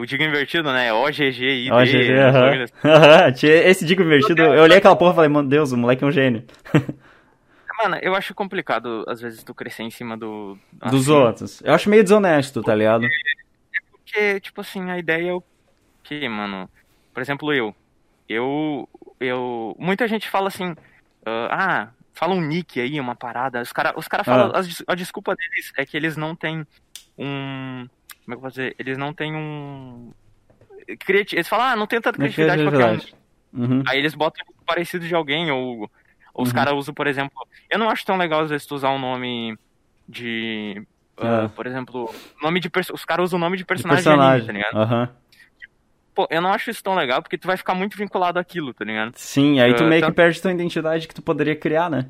o Digo invertido, né? OGG, ID. Ó, GG, essas aham. Aham, tinha Esse Digo invertido, eu olhei aquela porra e falei, meu Deus, o moleque é um gênio. Mano, eu acho complicado, às vezes, tu crescer em cima do. Dos assim, outros. Eu acho meio desonesto, tá ligado? Porque, tipo assim, a ideia é o que, mano? Por exemplo, eu. Eu. eu muita gente fala assim. ah, ah, fala um nick aí, uma parada. Os caras os cara falam. Ah. as des- A, desculpa deles é que eles não têm um. Como é que eu vou dizer? Eles não têm um. criati- Eles falam, ah, não tem tanta criatividade pra criar um. Uhum. Aí eles botam parecido de alguém, ou, ou os Uhum. caras usam, por exemplo. Eu não acho tão legal, às vezes, tu usar um nome de. Ah, Ah. por exemplo, nome de os caras usam o nome de De personagem, personagem. de anime, tá ligado? Aham. Pô, eu não acho isso tão legal porque tu vai ficar muito vinculado àquilo, tá ligado? Sim, aí tu Ah, meio que tanto- perde tua identidade que tu poderia criar, né?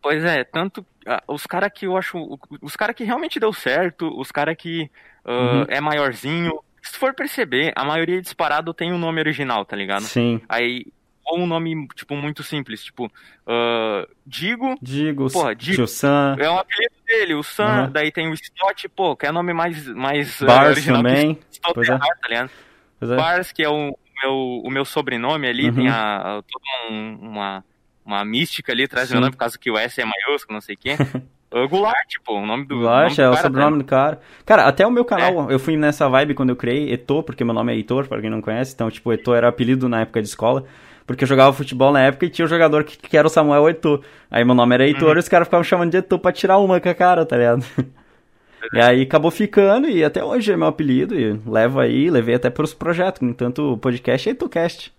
Pois é, tanto ah, os caras que eu acho. Os caras que realmente deu certo, os caras que Uhum. é maiorzinho. Se tu for perceber, a maioria disparado tem um nome original, tá ligado? Sim. Aí, ou um nome, tipo, muito simples, tipo, ah, Digo, Digo, Porra, Digo. Tio Sam, É um apelido dele, o Sam, Aham. daí tem o Stott, pô, que é nome mais, mais eh, Bars original também. Pois é. é tá ligado? Pois é. Bars, que é o meu, o meu sobrenome ali, Uhum. tem a, toda um- uma, uma mística ali atrás do meu nome, por causa que o S é maiúsculo, não sei o quê. O Goulart, pô, o nome do. Goulart nome do é o sobrenome do cara. Cara, até o meu É. canal, eu fui nessa vibe quando eu criei, Eto, porque meu nome é Heitor, pra quem não conhece. Então, tipo, Eto era apelido na época de escola. Porque eu jogava futebol na época e tinha um jogador que, que era o Samuel Eto. Aí meu nome era Heitor Uhum. e os caras ficavam chamando de Eto pra tirar uma com a cara, tá ligado? E aí acabou ficando e até hoje é meu apelido e levo aí, levei até pros projetos, tanto o podcast e EtoCast.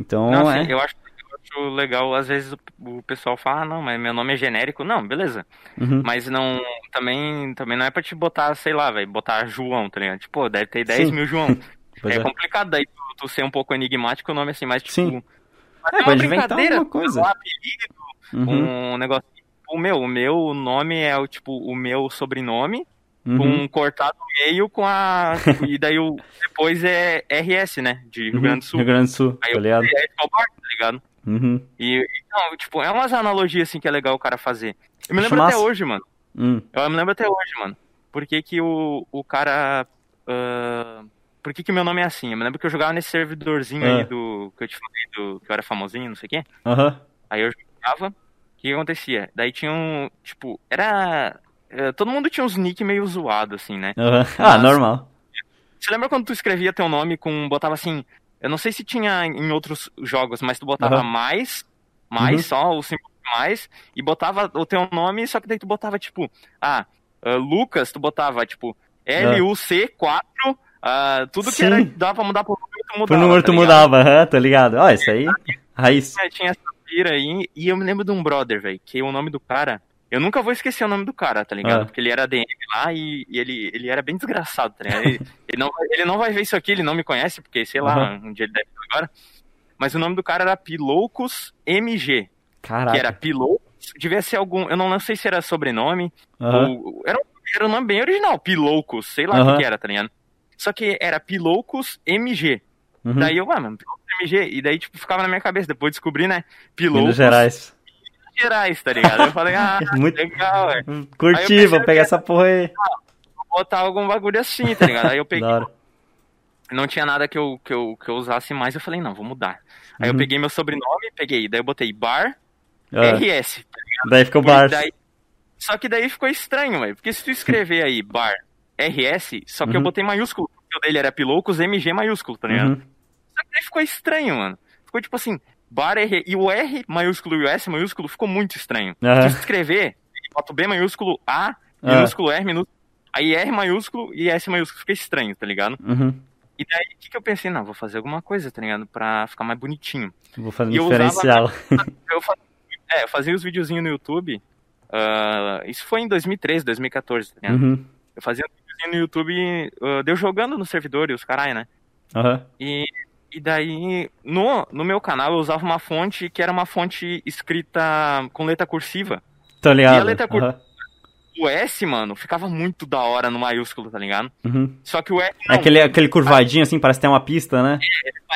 Então, Não, é. assim, eu acho, eu acho legal, às vezes o, o pessoal fala, ah, não, mas meu nome é genérico. Não, beleza. Uhum. Mas não, também, também não é pra te botar, sei lá, velho, botar João, tá ligado? Tipo, deve ter 10 Sim. mil João. É, é. complicado daí tu, tu ser um pouco enigmático o nome assim, mas tipo. Sim. Mas É, é uma pode brincadeira, alguma coisa. Um apelido, Uhum. um negócio. O meu, o meu nome é o tipo o meu sobrenome, Uhum. com um cortado no meio com a. e daí o depois é RS, né? De Rio Grande do Sul. Rio Grande do Sul, Aí tá ligado? é Escobar, tá ligado? Uhum. E, então, tipo, é umas analogias assim que é legal o cara fazer. Eu me lembro até hoje, mano. Hum. Eu me lembro até hoje, mano. Por que que o, o cara. ah, por que, que meu nome é assim? Eu me lembro que eu jogava nesse servidorzinho Ah. aí do. Que eu te falei do. Que eu era famosinho, não sei o quê. Aham. Aí eu jogava. O que, que acontecia? Daí tinha um. Tipo, era. eh, Todo mundo tinha uns nick meio zoado, assim, né? Ah, Mas- normal. Você lembra quando tu escrevia teu nome com. Botava assim. Eu não sei se tinha em outros jogos, mas tu botava Aham. mais, mais Uhum. só, o símbolo de mais, e botava o teu nome, só que daí tu botava, tipo, ah, ah, Lucas, tu botava, tipo, L-U-C-4, ah, tudo que Sim. era, dava pra mudar por número, tu mudava. Por número tá tu ligado? mudava, aham, tá ligado? Ó, isso aí. Raiz. Tinha, tinha essa pira aí, e eu me lembro de um brother, velho, que o nome do cara. Eu nunca vou esquecer o nome do cara, tá ligado? Ah. Porque ele era DM lá e, e ele, ele era bem desgraçado, tá ligado? Ele, ele não, ele não vai ver isso aqui, ele não me conhece, porque sei lá, Aham. um dia ele deve ver agora. Mas o nome do cara era Piloucos MG, Caraca. que era Piloucos, devia ser algum, eu não, não sei se era sobrenome, Aham. ou, era, um- era um nome bem original, Piloucos, sei lá o Aham. que, que era, tá ligado? Só que era Piloucos MG. Uhum. Daí eu, ah, mano, Piloucos MG. E daí, tipo, ficava na minha cabeça. Depois descobri, né? Piloucos Minas Gerais. Gerais, tá ligado? Eu falei, ah, Muito- legal, velho. Curti, pensei vou pegar essa porra aí. Vou botar algum bagulho assim, tá ligado? Aí eu peguei, não tinha nada que eu, que, eu, que eu usasse mais, eu falei, não, vou mudar. Aí eu Uhum. peguei meu sobrenome, peguei, daí eu botei bar Ah, RS. daí ficou Bars. daí- só que daí ficou estranho, velho. Porque se tu escrever aí bar RS, só que eu Uhum. botei maiúsculo, porque o dele era Piloucos MG maiúsculo, tá ligado? Uhum. Só que daí ficou estranho, mano. Ficou tipo assim, bar R. E o R maiúsculo e o S maiúsculo ficou muito estranho. Aham. Se escrever, bota o B maiúsculo, A, minúsculo, R minúsculo. Aí R maiúsculo e S maiúsculo. Fica estranho, tá ligado? Uhum. E daí, o que, que eu pensei? Não, vou fazer alguma coisa, tá ligado? Pra ficar mais bonitinho. Vou fazer um eu usava- diferencial. Eu, fa- é, eu fazia os videozinhos no YouTube. ah, isso foi em 2013, 2014, tá ligado? Uhum. Eu fazia no YouTube, ah, deu jogando no servidor e os caralho, né? Aham. E, e daí, no, no meu canal, eu usava uma fonte que era uma fonte escrita com letra cursiva. Tô ligado. E a letra cur- Aham. O S, mano, ficava muito da hora no maiúsculo, tá ligado? Uhum. Só que o R não, Aquele, aquele curvadinho assim, parece que tem uma pista, né?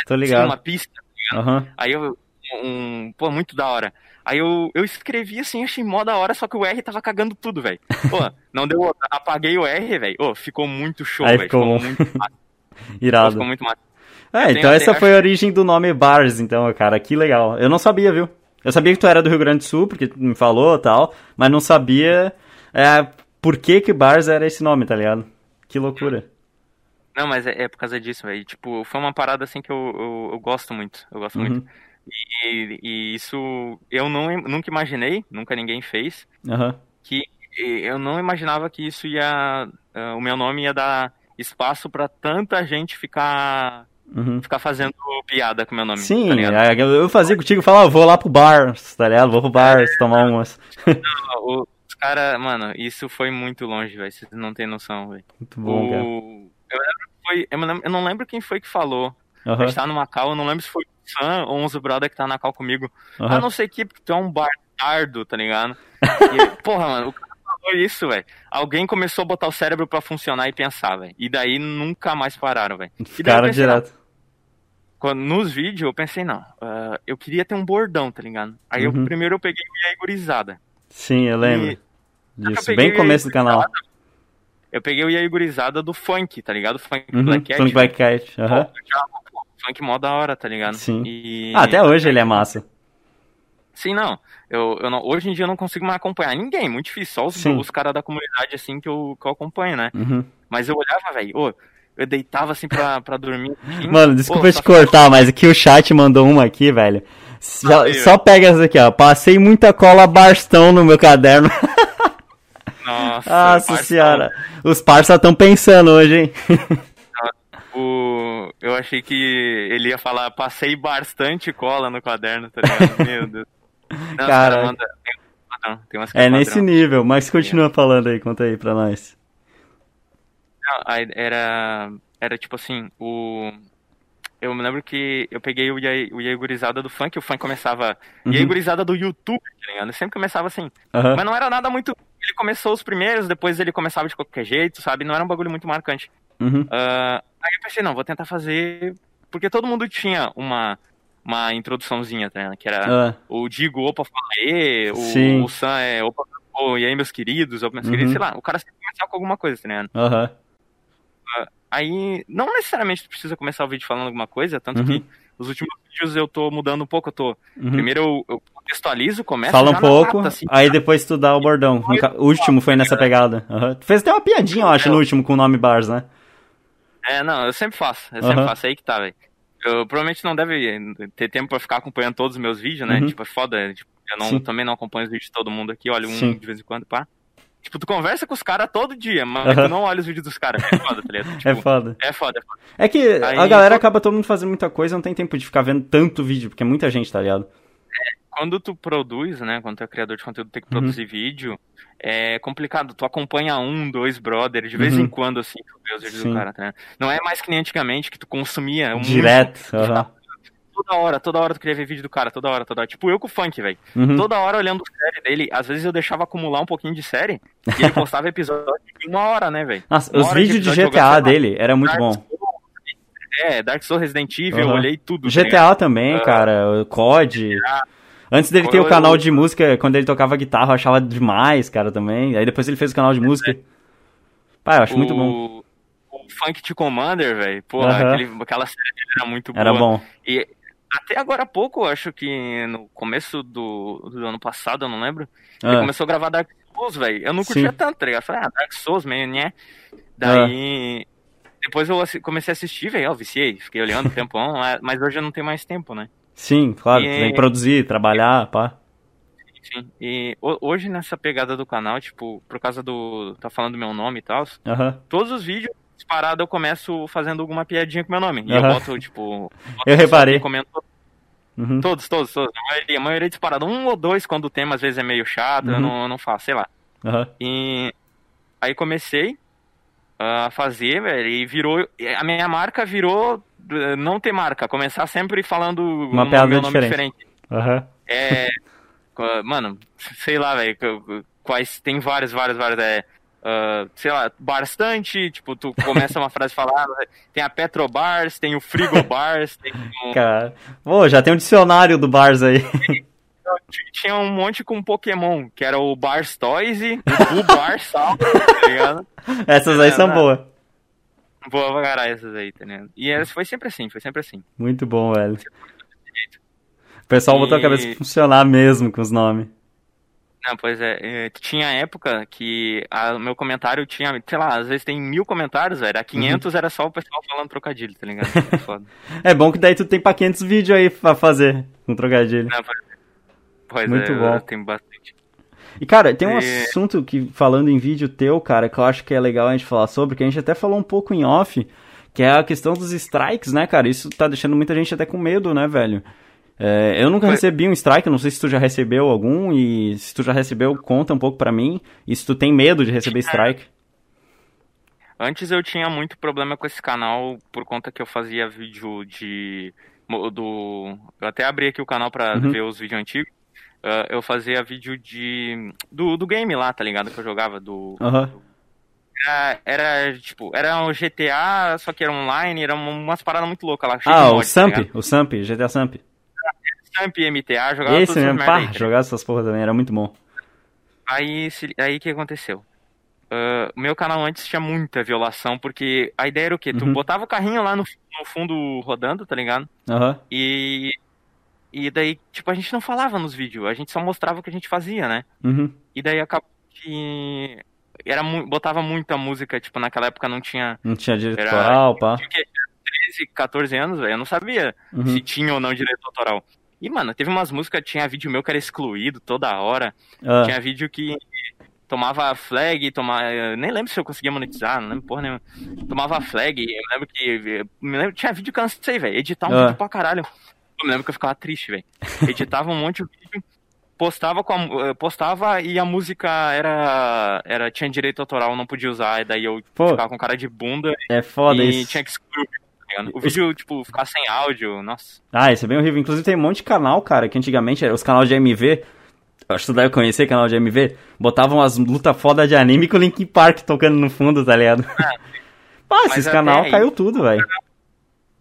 Tô tinha ligado. uma pista. Aham. Aí eu, um, pô, muito da hora. Aí eu, eu escrevi assim, achei mó da hora, só que o R tava cagando tudo, velho. Pô, não deu outra. Apaguei o R, velho. Ô, ficou muito show, Aí velho. ficou Ficou muito massa. Irado. Ficou muito massa. É, então essa foi a origem do nome Bars, então, cara, que legal. Eu não sabia, viu? Eu sabia que tu era do Rio Grande do Sul, porque tu me falou e tal, mas não sabia é, por que que Bars era esse nome, tá ligado? Que loucura. Não, mas é, é por causa disso, velho. Tipo, foi uma parada assim que eu, eu, eu gosto muito. Eu gosto Uhum. muito. E, e isso eu não, nunca imaginei, nunca ninguém fez, Aham. que eu não imaginava que isso ia. ah, o meu nome ia dar espaço pra tanta gente ficar Uhum. ficar fazendo piada com o meu nome. Sim, tá ligado? é, eu fazia contigo, falava, vou lá pro Bars, tá ligado? Vou pro Bars tomar umas. O- Os caras, mano, isso foi muito longe, velho. Vocês não tem noção, velho. Muito bom, cara. O... Eu, lembro que foi... eu, não lembro quem foi que falou. A Aham, gente tava no Macau, eu não lembro se foi Sam ou uns brother que tá na cal comigo. Ah, aham. não sei que, porque tu é um bardo, tá ligado? E, porra, mano, o cara falou isso, velho. Alguém começou a botar o cérebro pra funcionar e pensar, velho. E daí nunca mais pararam, velho. Eu Ficaram não, direto. quando- nos vídeos eu pensei, não, ah, eu queria ter um bordão, tá ligado? Aí eu, Uhum. primeiro eu peguei o Yai Gurizada. Sim, eu lembro E- disso. peguei Bem começo do canal. Eu peguei o Yai Gurizada do funk, tá ligado? Funk Uhum, Black Cat. Funk Black Cat. Aham. Pô, funk mó da hora, tá ligado? Sim. E... Ah, até hoje ele é massa. Sim, não. Eu, eu não. Hoje em dia eu não consigo mais acompanhar ninguém, muito difícil. Só os, Sim. os caras da comunidade, assim, que eu, que eu acompanho, né? Uhum. Mas eu olhava, velho, eu deitava assim pra, pra dormir. assim, Mano, desculpa ô, te só- cortar, mas aqui o chat mandou uma aqui, velho. Já- Aí, só pega essa aqui, ó. Passei muita cola Barstão no meu caderno. Nossa, Nossa senhora. Os parça estão pensando hoje, hein? O... Eu achei que ele ia falar, passei bastante cola no caderno, tá ligado? Meu Deus. Não, Cara. manda- tem, padrão, tem umas que É padrão. nesse nível, mas continua falando aí, conta aí pra nós. Não, era, era tipo assim, o... Eu me lembro que eu peguei o Yai, o Yai Gurizada do funk, o funk começava... Uhum. Do YouTube, tá ligado? Sempre começava assim. Aham. Mas não era nada muito... Ele começou os primeiros, depois ele começava de qualquer jeito, sabe? Não era um bagulho muito marcante. Uhum. Ah, aí eu pensei, não, vou tentar fazer... Porque todo mundo tinha uma, uma introduçãozinha, tá ligado? Que era Ah, o Digo, opa, fala Sim. o, o Sam é, opa, oh, e aí meus queridos, opa, meus Uhum. queridos, sei lá. O cara sempre começava com alguma coisa, tá ligado? Aham. Uh, aí, não necessariamente tu precisa começar o vídeo falando alguma coisa, tanto uhum. que os últimos vídeos eu tô mudando um pouco, eu tô. Uhum. Primeiro eu, eu contextualizo, começo. Fala um pouco, lata, assim, aí depois tu dá o bordão. O último foi nessa pegada. Uhum. Tu fez até uma piadinha, eu acho, no último com o nome Bars, né? É, não, eu sempre faço. Eu sempre faço. É aí que tá, velho. Eu provavelmente não deve ter tempo pra ficar acompanhando todos os meus vídeos, né? Uhum. Tipo, é foda. Tipo, eu não, também não acompanho os vídeos de todo mundo aqui, olho um Sim. de vez em quando, pá. Tipo, tu conversa com os caras todo dia, mas tu não olha os vídeos dos caras. É foda, tá ligado? Tipo, é foda. É foda, é foda. É que Aí, a galera acaba todo mundo fazendo muita coisa, não tem tempo de ficar vendo tanto vídeo, porque é muita gente, tá ligado? Quando tu produz, né? Quando tu é criador de conteúdo, tem que uhum. produzir uhum. vídeo, é complicado. Tu acompanha um, dois brothers, de vez uhum. em quando, assim, tu vê os vídeos do cara, tá? Não é mais que nem antigamente que tu consumia um Direto. Uhum toda hora, toda hora tu queria ver vídeo do cara, toda hora, toda hora. Tipo eu com o funk, velho. Uhum. Toda hora olhando série dele, às vezes eu deixava acumular um pouquinho de série e ele postava episódio de uma hora, né, velho? Nossa, os vídeos de, de GTA dele era muito bom. É, Dark Souls, Resident Evil, uhum. eu olhei tudo. GTA também, cara, o COD. Antes dele ter o canal de música, quando ele tocava guitarra, eu achava demais, cara, também. Aí depois ele fez o canal de música. Pá, eu acho o... muito bom. O Funk to Commander, velho. Porra, uhum. aquela série era muito boa. Era bom. E até agora há pouco, acho que no começo do, do ano passado, eu não lembro, ah. ele começou a gravar Dark Souls, velho. Eu não curtia Sim. tanto, tá ligado? Eu falei, ah, Dark Souls, meio, né? Daí. Ah. Depois eu comecei a assistir, velho, eu viciei, fiquei olhando o tempão, mas hoje eu não tenho mais tempo, né? Sim, claro, e... tem que produzir, trabalhar, pá. Sim, e hoje nessa pegada do canal, tipo, por causa do. tá falando do meu nome e tal, uhum. todos os vídeos disparado eu começo fazendo alguma piadinha com meu nome. E eu boto, tipo. Boto eu reparei. Comento... Uhum. Todos, todos, todos. A maioria, a maioria é disparado. Um ou dois, quando o tema às vezes é meio chato, uhum. eu não, não faço, sei lá. E aí comecei a fazer, velho, e virou. A minha marca virou eh, não ter marca, começar sempre falando Uma um, meu nome diferente. diferente. Uhum. É. mano, sei lá, velho. Quais. Tem vários, vários, vários. É, uh, sei lá, bastante, tipo, tu começa uma frase falada, tem a Petrobars, tem o Frigobars, tem um... Cara, pô, já tem um dicionário do Bars aí. Tinha um monte com Pokémon, que era o Bars Toys e o Bars tá ligado? Essas aí são boas. Boa pra caralho essas aí, tá ligado? E foi sempre assim, foi sempre assim. Muito bom, velho. O pessoal e... botou a cabeça pra funcionar mesmo com os nomes. Não, pois é, é, tinha época que o meu comentário tinha, sei lá, às vezes tem mil comentários, velho, a 500 uhum. era só o pessoal falando trocadilho, tá ligado? É, é bom que daí tu tem pra 500 vídeos aí pra fazer com trocadilho. Não, pois, é. Pois Muito é, bom. tem bastante. E, cara, tem um e... assunto que, falando em vídeo teu, cara, que eu acho que é legal a gente falar sobre, que a gente até falou um pouco em off, que é a questão dos strikes, né, cara? Isso tá deixando muita gente até com medo, né, velho? É, eu nunca recebi um strike, não sei se tu já recebeu algum, e se tu já recebeu, conta um pouco para mim. E se tu tem medo de receber strike. Antes eu tinha muito problema com esse canal por conta que eu fazia vídeo de. do Eu até abri aqui o canal pra uhum. ver os vídeos antigos. Uh, eu fazia vídeo de. Do, do game lá, tá ligado? Que eu jogava, do. Uhum. do... Era, era, tipo, era um GTA, só que era online, era umas paradas muito loucas lá. Ah, o Samp, tá o Samp, GTA Samp. Samp, MTA, jogava Esse mesmo, pá, aí, jogava essas porra também, era muito bom. Aí, aí que aconteceu? Uh, meu canal antes tinha muita violação, porque a ideia era o quê? Tu uhum. botava o carrinho lá no, no fundo rodando, tá ligado? Uhum. E. E daí, tipo, a gente não falava nos vídeos, a gente só mostrava o que a gente fazia, né? Uhum. E daí acabou que. Era, botava muita música, tipo, naquela época não tinha. Não tinha direito autoral, pá. 13, 14 anos, velho, eu não sabia uhum. se tinha ou não direito autoral. E, mano, teve umas músicas, tinha vídeo meu que era excluído toda hora. Ah. Tinha vídeo que tomava flag, tomava. Nem lembro se eu conseguia monetizar, não lembro porra nenhuma. Tomava flag, eu lembro que. Me lembro, tinha vídeo que eu cansei, velho. Editar um ah. vídeo pra caralho. Eu me lembro que eu ficava triste, velho. Editava um monte de vídeo, postava com a, postava e a música era. era tinha direito autoral, não podia usar, e daí eu Pô, ficava com cara de bunda. É foda e isso. tinha que excluir o vídeo, tipo, ficar sem áudio, nossa. Ah, isso é bem horrível. Inclusive tem um monte de canal, cara, que antigamente os canais de MV, acho que tu deve conhecer canal de MV, botavam as luta foda de anime com o Link Park tocando no fundo, tá ligado? É. Pá, esse canal aí, caiu tudo, velho.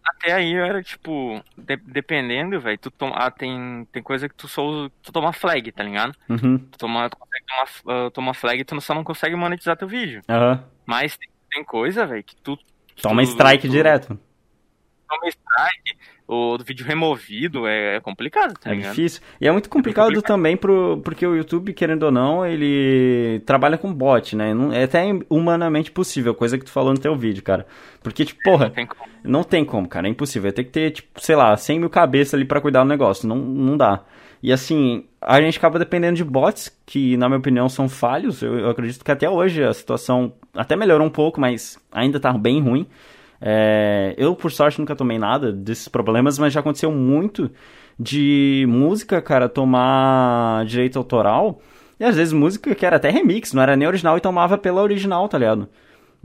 Até aí era, tipo, de, dependendo, velho, tu toma, ah, tem, tem coisa que tu só usa, tu toma flag, tá ligado? Uhum. Tu toma, tu consegue tomar, uh, toma flag e tu só não consegue monetizar teu vídeo. Uhum. Mas tem, tem coisa, velho, que tu Toma strike tu- direto. Toma strike, o vídeo removido, é, é complicado, tá É ligado? difícil. E é muito complicado complicado. também pro, porque o YouTube, querendo ou não, ele trabalha com bot, né? Não, é até humanamente possível, coisa que tu falou no teu vídeo, cara. Porque, tipo, porra, Não tem como. não tem como, cara. É impossível. Tem que ter, tipo, sei lá, 100 mil cabeças ali pra cuidar do negócio. Não, não dá. E assim, a gente acaba dependendo de bots, que na minha opinião são falhos. Eu, eu acredito que até hoje a situação até melhorou um pouco, mas ainda tá bem ruim. É, eu, por sorte, nunca tomei nada desses problemas, mas já aconteceu muito de música, cara, tomar direito autoral. E às vezes música que era até remix, não era nem original e tomava pela original, tá ligado?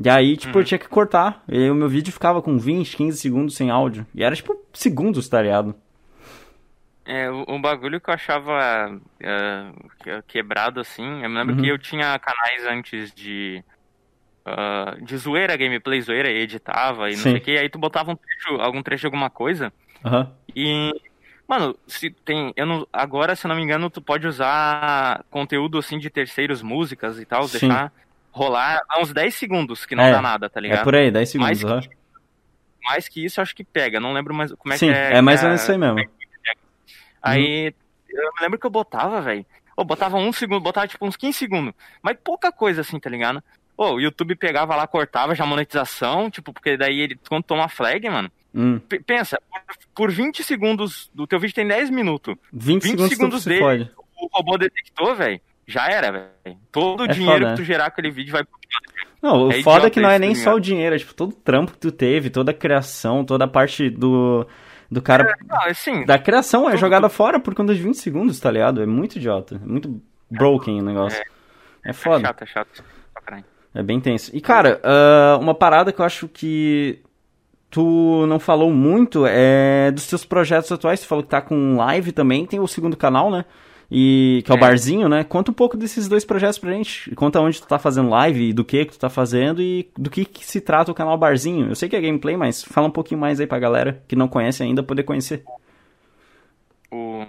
E aí, tipo, eu tinha que cortar. E o meu vídeo ficava com 20, 15 segundos sem áudio. E era, tipo, segundos, tá ligado? É, o, o bagulho que eu achava que- quebrado assim, eu me lembro Uhum. que eu tinha canais antes de. Ah, de zoeira, gameplay zoeira, e editava e não Sim. sei o que, aí tu botava um trecho, algum trecho de alguma coisa, Aham. e. Mano, se tem. Eu não, agora, se eu não me engano, tu pode usar conteúdo assim de terceiros, músicas e tal, Sim. deixar rolar uns 10 segundos, que não É, dá nada, tá É ligado? por aí, 10 segundos. Mais aham. Mais que isso, eu acho que pega. Não lembro mais como é Sim, que é. é mais que ou menos isso aí mesmo. Aí eu me lembro que eu botava, velho. Ou botava um segundo, botava tipo uns 15 segundos. Mas pouca coisa assim, tá ligado? Ô, o YouTube pegava lá, cortava já a monetização, tipo, porque daí ele, quando toma flag, mano, Hum. pensa, por, por 20 segundos, do teu vídeo tem 10 minutos, 20, 20 segundos, segundos tu se dele. o robô detectou, velho, já era, velho. Todo o É dinheiro foda, que tu né? gerar aquele vídeo vai pro Não, o É foda é que não é nem tá só o dinheiro, é tipo todo o trampo que tu teve, toda a criação, toda a parte do, do cara. Não, assim, Da criação é tudo, jogada fora por conta de 20 segundos, tá ligado? É muito idiota. É muito broken o negócio. É é foda. chato, é chato. É bem tenso. E, cara, ah, uma parada que eu acho que tu não falou muito é dos teus projetos atuais. Tu falou que tá com live também, tem o segundo canal, né? E, que é o É. Barzinho, né? Conta um pouco desses dois projetos pra gente. Conta onde tu tá fazendo live, e do que que tu tá fazendo e do que, que se trata o canal Barzinho. Eu sei que é gameplay, mas fala um pouquinho mais aí pra galera que não conhece ainda poder conhecer. o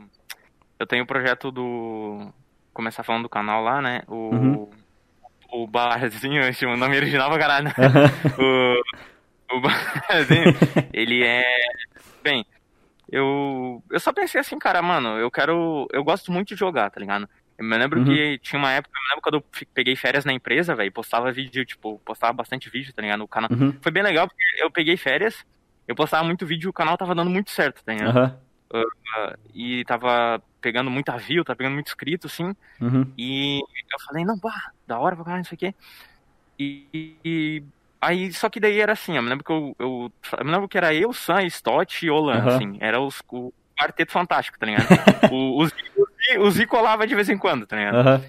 eu tenho o projeto do começar falando do canal lá, né? O Uhum. O barzinho, esse o nome original pra caralho. né? o o barzinho, ele é bem, eu eu só pensei assim, cara, mano, eu quero eu gosto muito de jogar, tá ligado? Eu me lembro Uhum. que tinha uma época, eu me lembro quando eu peguei férias na empresa, velho, postava vídeo, tipo, postava bastante vídeo, tá ligado? No canal. Uhum. Foi bem legal porque eu peguei férias, eu postava muito vídeo e o canal tava dando muito certo, tá ligado? Aham. e tava pegando muita view, tava pegando muito inscrito, assim. Uhum. E eu falei, não, bah, da hora pra caralho, isso aqui. E, e aí, só que daí era assim, eu me lembro que eu, eu, eu me lembro que era eu, Sam, Stott e Olan, Aham. assim, era os, o quarteto fantástico, tá ligado? o, o, Zi- o, Zi- o Zi colava de vez em quando, tá ligado? Aham.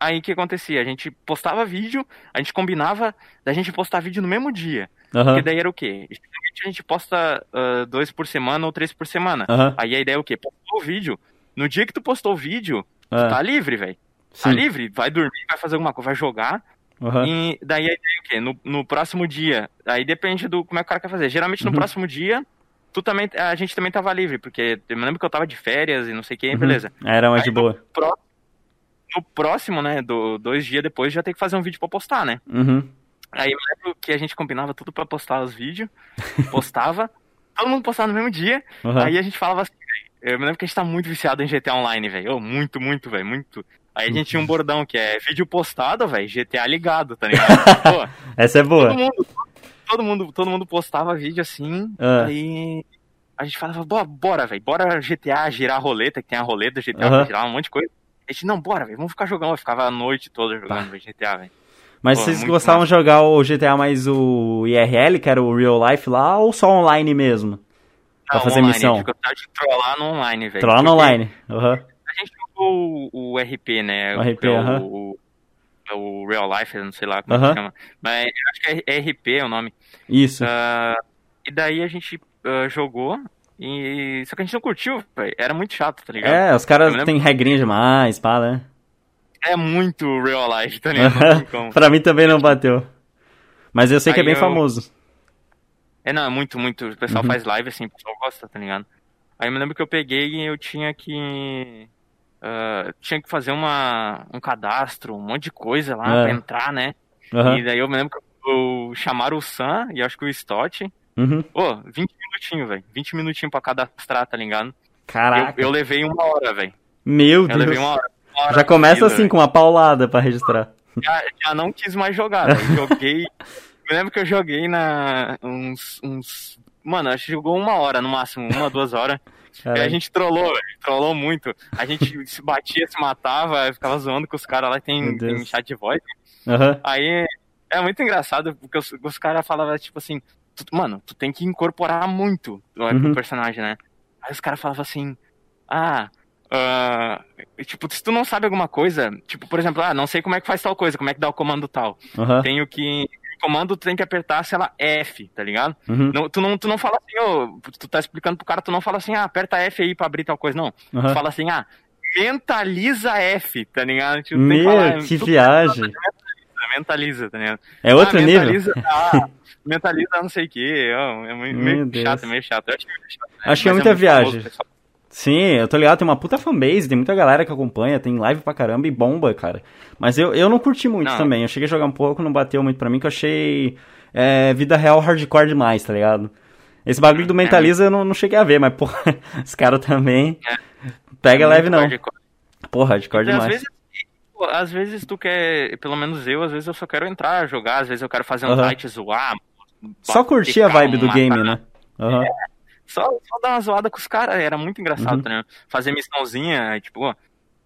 Aí o que acontecia? A gente postava vídeo, a gente combinava da gente postar vídeo no mesmo dia. Porque daí era o quê? Geralmente a gente posta ah, dois por semana ou três por semana. Aham. Aí a ideia é o quê? Postou o vídeo. No dia que tu postou o vídeo, tu Ah, tá livre, velho. Tá livre, vai dormir, vai fazer alguma coisa, vai jogar. Aham. E daí a ideia é o quê? No, no próximo dia. Aí depende do como é que o cara quer fazer. Geralmente no Uhum. próximo dia, tu também, a gente também tava livre, porque eu me lembro que eu tava de férias e não sei o que, Uhum. beleza. Era mais de Aí no boa. pró- No próximo, né, do, dois dias depois, já tem que fazer um vídeo pra postar, né? Uhum. Aí eu lembro que a gente combinava tudo pra postar os vídeos, postava, todo mundo postava no mesmo dia, Aham. Aí a gente falava assim, eu me lembro que a gente tá muito viciado em GTA Online, velho. Ô, muito, muito, velho, muito. Aí a gente tinha um bordão que é vídeo postado, velho, GTA ligado, tá ligado? Pô, Essa é boa. todo mundo, todo mundo, todo mundo postava vídeo assim, Ah. aí a gente falava, bora, velho, bora GTA girar a roleta, que tem a roleta GTA Aham. pra girar um monte de coisa. A gente, não, bora, velho, vamos ficar jogando. Eu ficava a noite toda jogando véio, GTA, velho. Mas Pô, vocês gostavam de jogar o GTA mais o IRL, que era o Real Life lá, ou só online mesmo? Pra Não, fazer online, missão. A gente gostava de trollar no online, velho. Trollar no online. Aham. A gente jogou o, o RP, né? O RP, é o, aham. o, é o Real Life, não sei lá como que chama. Mas acho que é RP é o nome. Isso. Ah, e daí a gente ah, jogou. E... Só que a gente não curtiu, velho. Era muito chato, tá ligado? É, os caras Eu têm regrinha demais, pá, né? É muito Real Life, tá ligado? Pra mim também não bateu. Mas eu sei que é Aí bem eu- famoso. É, não, é muito, muito. O pessoal Uhum. faz live assim, o pessoal gosta, tá ligado? Aí eu me lembro que eu peguei e eu tinha que. ah, tinha que fazer uma, um cadastro, um monte de coisa lá É. pra entrar, né? Aham. E daí eu me lembro que o, chamaram o Sam e acho que o Stott. Uhum. Pô, 20 minutinhos, velho. 20 minutinhos pra cadastrar, tá ligado? Caraca. Eu, eu levei uma hora, velho. Meu Eu Deus. levei uma hora. uma hora Já começa seguida, assim, com uma paulada pra registrar. já, já não quis mais jogar. velho. Joguei. Me lembro que eu joguei na. uns. uns... Mano, acho que jogou uma hora no máximo, uma, duas horas. E a gente trollou, velho. Trollou muito. A gente se batia, se matava, ficava zoando com os caras lá, tem, tem chat de voz. Aham. Aí é muito engraçado, porque os, os caras falavam, tipo assim, tu- mano, tu tem que incorporar muito o Uhum. o personagem, né? Aí os caras falavam assim, ah, ah, tipo, se tu não sabe alguma coisa, tipo, por exemplo, ah, não sei como é que faz tal coisa, como é que dá o comando tal. Aham. Tenho que. Comando tu tem que apertar, sei lá, F, tá ligado? Uhum. Não, tu, não, tu não fala assim, ô, tu tá explicando pro cara, tu não fala assim, ah, aperta F aí pra abrir tal coisa, não. Tu Aham. fala assim, ah, mentaliza F, tá ligado? Tipo, tem que falar, Meu, que tu viagem. Mentaliza, tá ligado? É outro ah, nível. mentaliza, Ah, mentaliza não sei o que, é meio, Meu meio Deus. chato, meio chato. Eu acho, meio chato, né? Acho que é muita muito viagem. famoso. Sim, eu tô ligado, tem uma puta fanbase, tem muita galera que acompanha, tem live pra caramba e bomba, cara. Mas eu, eu não curti muito Não. também. Eu cheguei a jogar um pouco, não bateu muito pra mim, que eu achei é, vida real hardcore demais, tá ligado? Esse bagulho do É. Mentaliza eu não, não cheguei a ver, mas, porra, os caras também. Pega É leve não. hardcore. Porra, hardcore E às demais. vezes, pô, às vezes tu quer, pelo menos eu, às vezes eu só quero entrar, jogar, às vezes eu quero fazer um site zoar. Só curtir a vibe do calma, game, matar. né? Aham. Só, só dar uma zoada com os caras, era muito engraçado, Uhum. né? Fazer missãozinha, tipo, ó,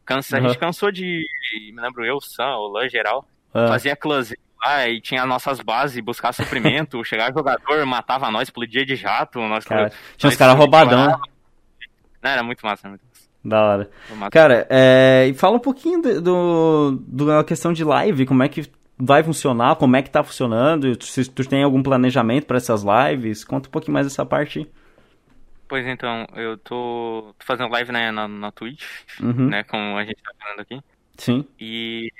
cansa, a Uhum. gente cansou de, me lembro eu, Sam, o Lan geral, Ah, fazia clãzinho lá e tinha as nossas bases, buscar suprimento, chegava jogador, matava nós, explodia de jato, nós cara, nós tinha uns caras roubadão. Não, era muito massa, muito massa. Da hora. Cara, é, e fala um pouquinho do, do, do- da questão de live, como é que vai funcionar, como é que tá funcionando, se tu tem algum planejamento pra essas lives, conta um pouquinho mais dessa parte. aí. Pois então, eu tô, tô fazendo live né, na, na Twitch, Uhum. né, como a gente tá falando aqui. Sim. E.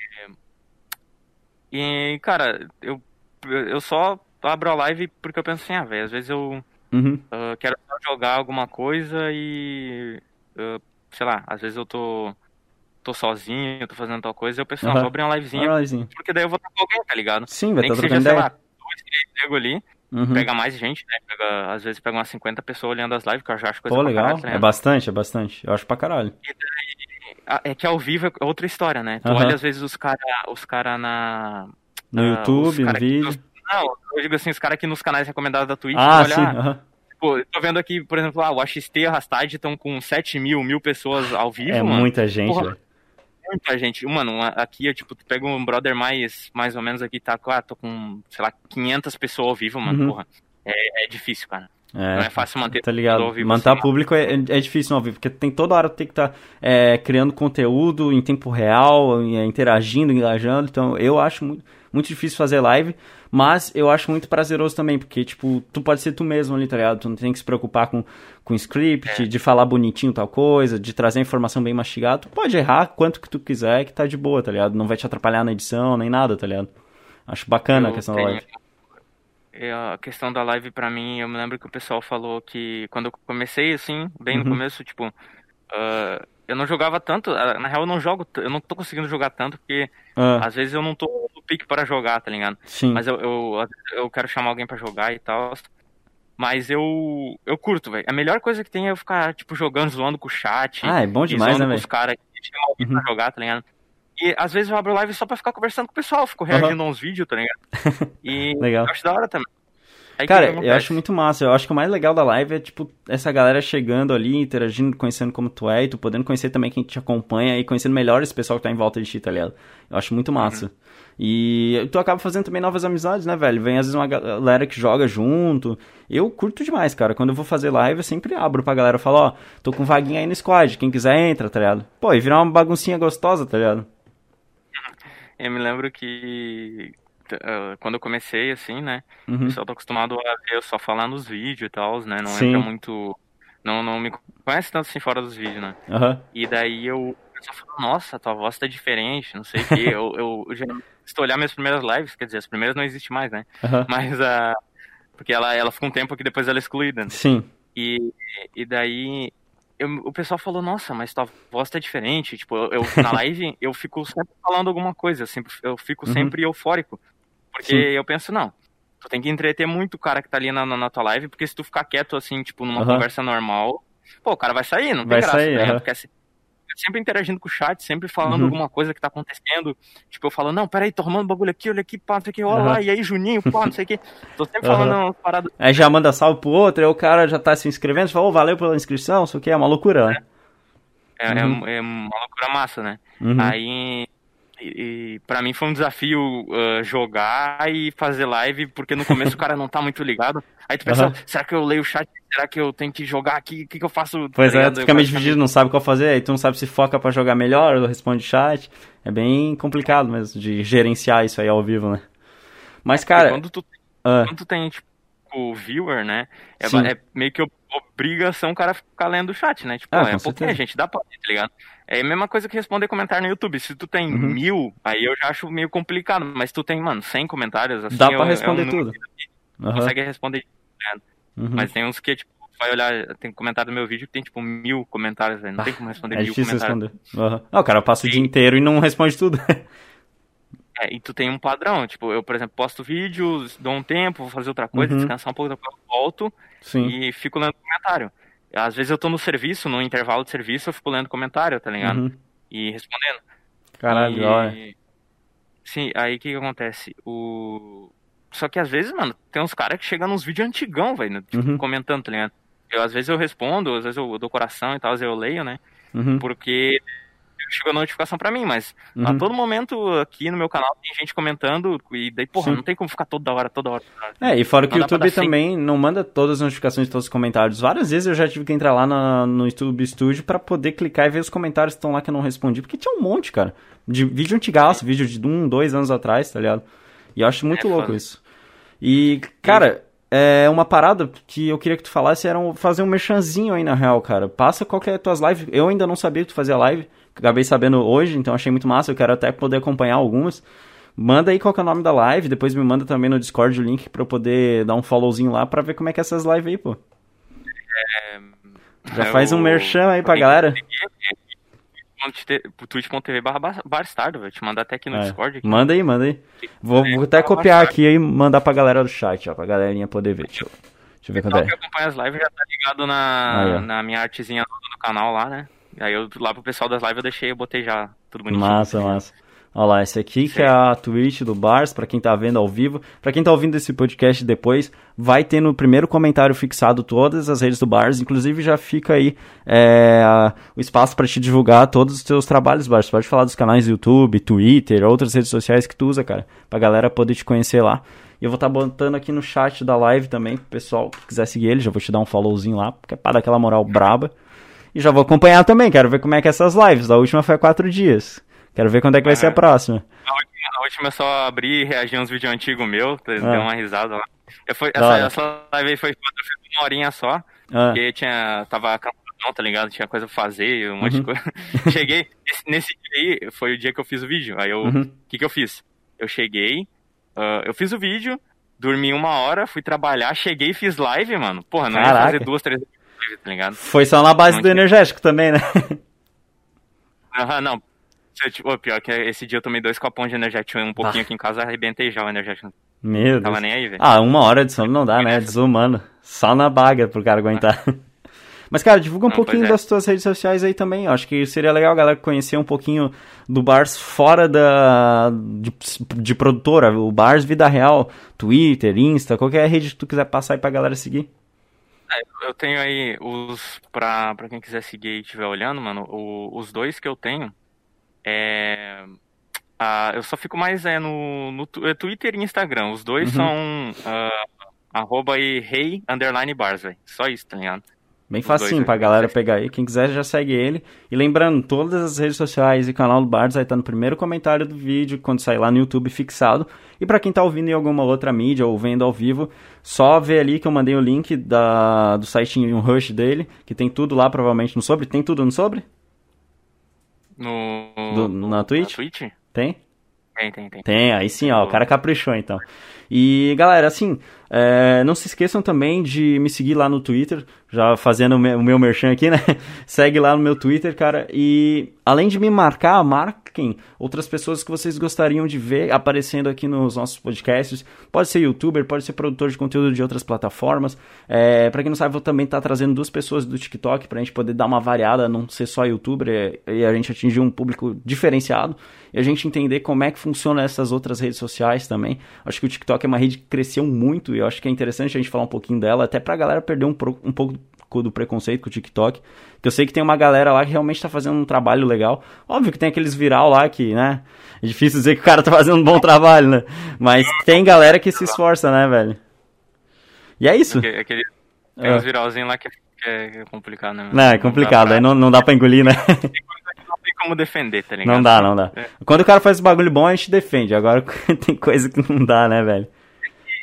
E, cara, eu, eu só abro a live porque eu penso assim, ah, velho, às vezes eu Uhum. ah, quero jogar alguma coisa e. ah, sei lá, às vezes eu tô. tô sozinho, eu tô fazendo tal coisa, eu penso, Aham. vou abrir uma livezinha, Olha livezinho. porque daí eu vou estar com alguém, tá ligado? Sim, vai Nem estar que seja, sei lá, dois, três nego ali, Uhum. pega mais gente, né? Pega, às vezes pega umas 50 pessoas olhando as lives, que eu já acho coisa Pô, legal. caralho, tá É bastante, é bastante. Eu acho pra caralho. Ah, É que ao vivo é outra história, né? Tu olha às vezes os caras os cara na. No ah, YouTube, no vídeo. Não, eu digo assim, os caras aqui nos canais recomendados da Twitch, Ah, olha, sim. aham. Pô, tô vendo aqui, por exemplo, ah, o AXT e a Rastad estão com 7 mil, mil pessoas ao vivo, É mano. muita gente, Porra. velho. Muita gente. Mano, aqui, eu, tipo, tu pega um brother mais, mais ou menos aqui, tá, ah, tô com, sei lá, 500 pessoas ao vivo, mano, Uhum. porra. É, é difícil, cara. Não É, é fácil manter tá ligado? ao vivo Manter assim, público é, é difícil no ao vivo, porque tem toda hora tem que estar criando conteúdo em tempo real, é, interagindo, engajando. Então eu acho muito, muito difícil fazer live, mas eu acho muito prazeroso também, porque, tipo, tu pode ser tu mesmo ali, tá ligado? Tu não tem que se preocupar com, com script, É. de falar bonitinho tal coisa, de trazer informação bem mastigada. Tu pode errar quanto que tu quiser, que tá de boa, tá ligado? Não vai te atrapalhar na edição, nem nada, tá ligado? Acho bacana a Eu questão da tenho- live. É, A questão da live pra mim, eu me lembro que o pessoal falou que quando eu comecei assim, bem Uhum. no começo, tipo, ah, eu não jogava tanto, ah, na real eu não jogo, eu não tô conseguindo jogar tanto porque Ah, às vezes eu não tô no pique para jogar, tá ligado? sim. Mas eu, eu, eu quero chamar alguém pra jogar e tal. Mas eu eu curto, velho. A melhor coisa que tem é eu ficar tipo jogando, zoando com o chat, Ah, é bom demais, né, com os velho? caras que chamam alguém Uhum. pra jogar, tá ligado? E às vezes eu abro live só pra ficar conversando com o pessoal, fico reagindo a uns vídeos, tá ligado? E Legal. eu acho da hora também. Aí, que Cara, eu acontece? acho muito massa. Eu acho que o mais legal da live é, tipo, essa galera chegando ali, interagindo, conhecendo como tu é, e tu podendo conhecer também quem te acompanha e conhecendo melhor esse pessoal que tá em volta de ti, tá ligado? Eu acho muito massa. E tu acaba fazendo também novas amizades, né, velho? Vem às vezes uma galera que joga junto. Eu curto demais, cara. Quando eu vou fazer live, eu sempre abro pra galera. Falo, ó, tô com vaguinha aí no squad, quem quiser entra, tá ligado? Pô, e virar uma baguncinha gostosa, tá ligado? Eu me lembro que quando eu comecei, assim, né? O Uhum. pessoal tá acostumado a ver eu só falar nos vídeos e tal, né? Não Sim. entra muito. Não, não me conhece tanto assim fora dos vídeos, né? Aham. E daí eu o pessoal falou, nossa, tua voz tá diferente, não sei o quê. eu, eu, eu já se tu olhar minhas primeiras lives, quer dizer, as primeiras não existe mais, né? Aham. Mas a. porque ela, ela ficou um tempo que depois ela é excluída. né? Sim. E, e daí eu- o pessoal falou, nossa, mas tua voz tá diferente. Tipo, eu, eu- na live eu fico sempre falando alguma coisa, eu, sempre, eu fico Uhum. sempre eufórico. Porque Sim. eu penso, não, tu tem que entreter muito o cara que tá ali na, na, tua live, porque se tu ficar quieto assim, tipo, numa Aham. conversa normal, pô, o cara vai sair, não tem Vai graça, sair, né? Tu quer se- sempre interagindo com o chat, sempre falando Uhum. alguma coisa que tá acontecendo. Tipo, eu falo, não, peraí, tô arrumando bagulho aqui, olha aqui, pá, não sei o que, olha lá, e aí, Juninho, pá, não sei o que. Tô sempre falando umas paradas. Aí já manda salve pro outro, aí o cara já tá se inscrevendo, fala, ô, valeu pela inscrição, não sei o que, é uma loucura, né? É, é- Uhum. é uma loucura massa, né? Uhum. Aí, e, e pra mim foi um desafio uh, jogar e fazer live, porque no começo o cara não tá muito ligado. Aí tu pensa, Aham. será que eu leio o chat? Será que eu tenho que jogar aqui? O que, que eu faço? Tá Pois é, tu fica meio dividido, não sabe qual fazer, aí tu não sabe se foca pra jogar melhor ou responde chat. É bem complicado mesmo de gerenciar isso aí ao vivo, né? Mas, cara. Quando tu, ah, quando tu tem, tipo, o viewer, né? É, é meio que obrigação o cara ficar lendo o chat, né? Tipo, Ah, é certeza. gente, dá pra ver, tá ligado? É a mesma coisa que responder comentário no YouTube. Se tu tem Uhum. mil, aí eu já acho meio complicado. Mas tu tem, mano, 100 comentários, assim, dá é- pra é um responder número tudo. Aham, consegue responder. uhum. Mas tem uns que, tipo, vai olhar, tem comentário no meu vídeo que tem, tipo, mil comentários, velho. Não tem como responder É mil difícil comentários. responder. Aham. Ah, o cara passa o dia inteiro e não responde tudo. É, e tu tem um padrão, tipo, eu, por exemplo, posto vídeos, dou um tempo, vou fazer outra coisa, Uhum. descansar um pouco, depois eu volto Sim. e fico lendo comentário. Às vezes eu tô no serviço, no intervalo de serviço, eu fico lendo comentário, tá ligado? Uhum. E respondendo. Caralho, e... hora. Sim, aí o que que acontece? O... Só que às vezes, mano, tem uns caras que chegam nos vídeos antigão, velho, tipo, Uhum. comentando, tá ligado? Eu, às vezes eu respondo, às vezes eu dou coração e tal, às vezes eu leio, né? Uhum. Porque chegou a notificação pra mim, mas a Uhum. todo momento aqui no meu canal tem gente comentando e daí, porra, Sim. não tem como ficar toda hora, toda hora. É, e fora que o YouTube também não manda todas as notificações de todos os comentários. Várias vezes eu já tive que entrar lá na- no YouTube Studio pra poder clicar e ver os comentários que estão lá que eu não respondi. Porque tinha um monte, cara. De vídeo antigaço, vídeo de um, dois anos atrás, tá ligado? E eu acho muito É, louco foda. isso. E, cara, é uma parada que eu queria que tu falasse era fazer um merchanzinho aí na real, cara. Passa qualquer tuas lives. Eu ainda não sabia que tu fazia live. Acabei sabendo hoje, então achei muito massa. Eu quero até poder acompanhar algumas. Manda aí qual que é o nome da live, depois me manda também no Discord o link pra eu poder dar um followzinho lá pra ver como é que é essas lives aí, pô. Já É faz um o- merchan aí pra galera. twitch.tv barra Barstardo, vou te mandar até aqui no É. Discord. aqui. Manda aí, manda aí. Vou, vou até copiar aqui e mandar pra galera do chat, ó, pra galerinha poder ver. Deixa eu, deixa eu ver O quanto pessoal que é. acompanha as lives já tá ligado na, ó. na minha artezinha do canal lá, né? Aí eu lá pro pessoal das lives eu deixei, eu botei já tudo bonitinho. Massa, massa. Olha lá, esse aqui que é a Twitch do Bars, pra quem tá vendo ao vivo. Pra quem tá ouvindo esse podcast depois, vai ter no primeiro comentário fixado todas as redes do Bars. Inclusive já fica aí é, o espaço pra te divulgar todos os teus trabalhos, Bars. Pode falar dos canais do YouTube, Twitter, outras redes sociais que tu usa, cara. Pra galera poder te conhecer lá. E eu vou estar botando aqui no chat da live também, pro pessoal que quiser seguir ele. Já vou te dar um followzinho lá, porque é pra dar aquela moral braba. E já vou acompanhar também, quero ver como é que é essas lives. A última foi há quatro dias. Quero ver quando é que vai ser a Aham. próxima. A última, a última eu só abri e reagi a uns vídeos antigos meus, deu Ah. uma risada lá. Eu fui, essa, essa live aí foi uma horinha só, Ah, porque tinha, tava cansadão, tá ligado? Tinha coisa pra fazer, um monte Uhum. de coisa. Cheguei, esse- nesse dia aí, foi o dia que eu fiz o vídeo. Aí eu, o Uhum. que que eu fiz? Eu cheguei, ah, eu fiz o vídeo, dormi uma hora, fui trabalhar, cheguei e fiz live, mano. Porra, não ia Caraca. fazer duas, três tá ligado? foi só na base do energético também, né? Aham, não. Tipo, pior que esse dia eu tomei dois copões de energético um pouquinho aqui em casa, arrebentei já o energético. Meu Não tava Deus. nem aí, velho. Ah, uma hora de sono não dá, né? É desumano. Só na baga pro cara aguentar. Mas, cara, divulga um Não, pouquinho é. das tuas redes sociais aí também. Eu acho que seria legal a galera conhecer um pouquinho do Bars fora da de, de produtora. O Bars Vida Real, Twitter, Insta, qualquer rede que tu quiser passar aí pra galera seguir. Eu tenho aí os. Pra, pra quem quiser seguir e estiver olhando, mano, o- os dois que eu tenho. É. ah, eu só fico mais é, no, no é, Twitter e Instagram. Os dois Uhum. são. ah, arroba e rei underline bars, velho. Só isso, tá ligado? Bem facinho pra galera pegar aí. Quem quiser já segue ele. E lembrando, todas as redes sociais e canal do Bards vai estar no primeiro comentário do vídeo, quando sair lá no YouTube fixado. E pra quem tá ouvindo em alguma outra mídia ou vendo ao vivo, só ver ali que eu mandei o link da, do site um Rush dele, que tem tudo lá provavelmente no sobre. Tem tudo no sobre? No. Do- na Twitch? Na Twitch? Tem? Tem, tem, tem. Tem, aí sim, ó, o cara caprichou então. E galera, assim, É, não se esqueçam também de me seguir lá no Twitter, já fazendo o meu merchan aqui, né? Segue lá no meu Twitter, cara. E além de me marcar, marquem outras pessoas que vocês gostariam de ver aparecendo aqui nos nossos podcasts. Pode ser youtuber, pode ser produtor de conteúdo de outras plataformas. É, para quem não sabe, vou também estar tá trazendo duas pessoas do TikTok pra gente poder dar uma variada, não ser só youtuber e a gente atingir um público diferenciado e a gente entender como é que funciona essas outras redes sociais também. Acho que o TikTok é uma rede que cresceu muito e eu acho que é interessante a gente falar um pouquinho dela, até pra galera perder um, um pouco do preconceito com o TikTok. Que eu sei que tem uma galera lá que realmente tá fazendo um trabalho legal. Óbvio que tem aqueles viral lá que, né? É difícil dizer que o cara tá fazendo um bom trabalho, né? Mas tem galera que se esforça, né, velho? E é isso. Aquele, aquele tem uns viralzinhos lá que é, que é complicado, né? Não, é complicado, não aí não, não dá pra engolir, né? como defender, tá ligado? Não dá, não dá. É. Quando o cara faz bagulho bom, a gente defende. Agora tem coisa que não dá, né, velho?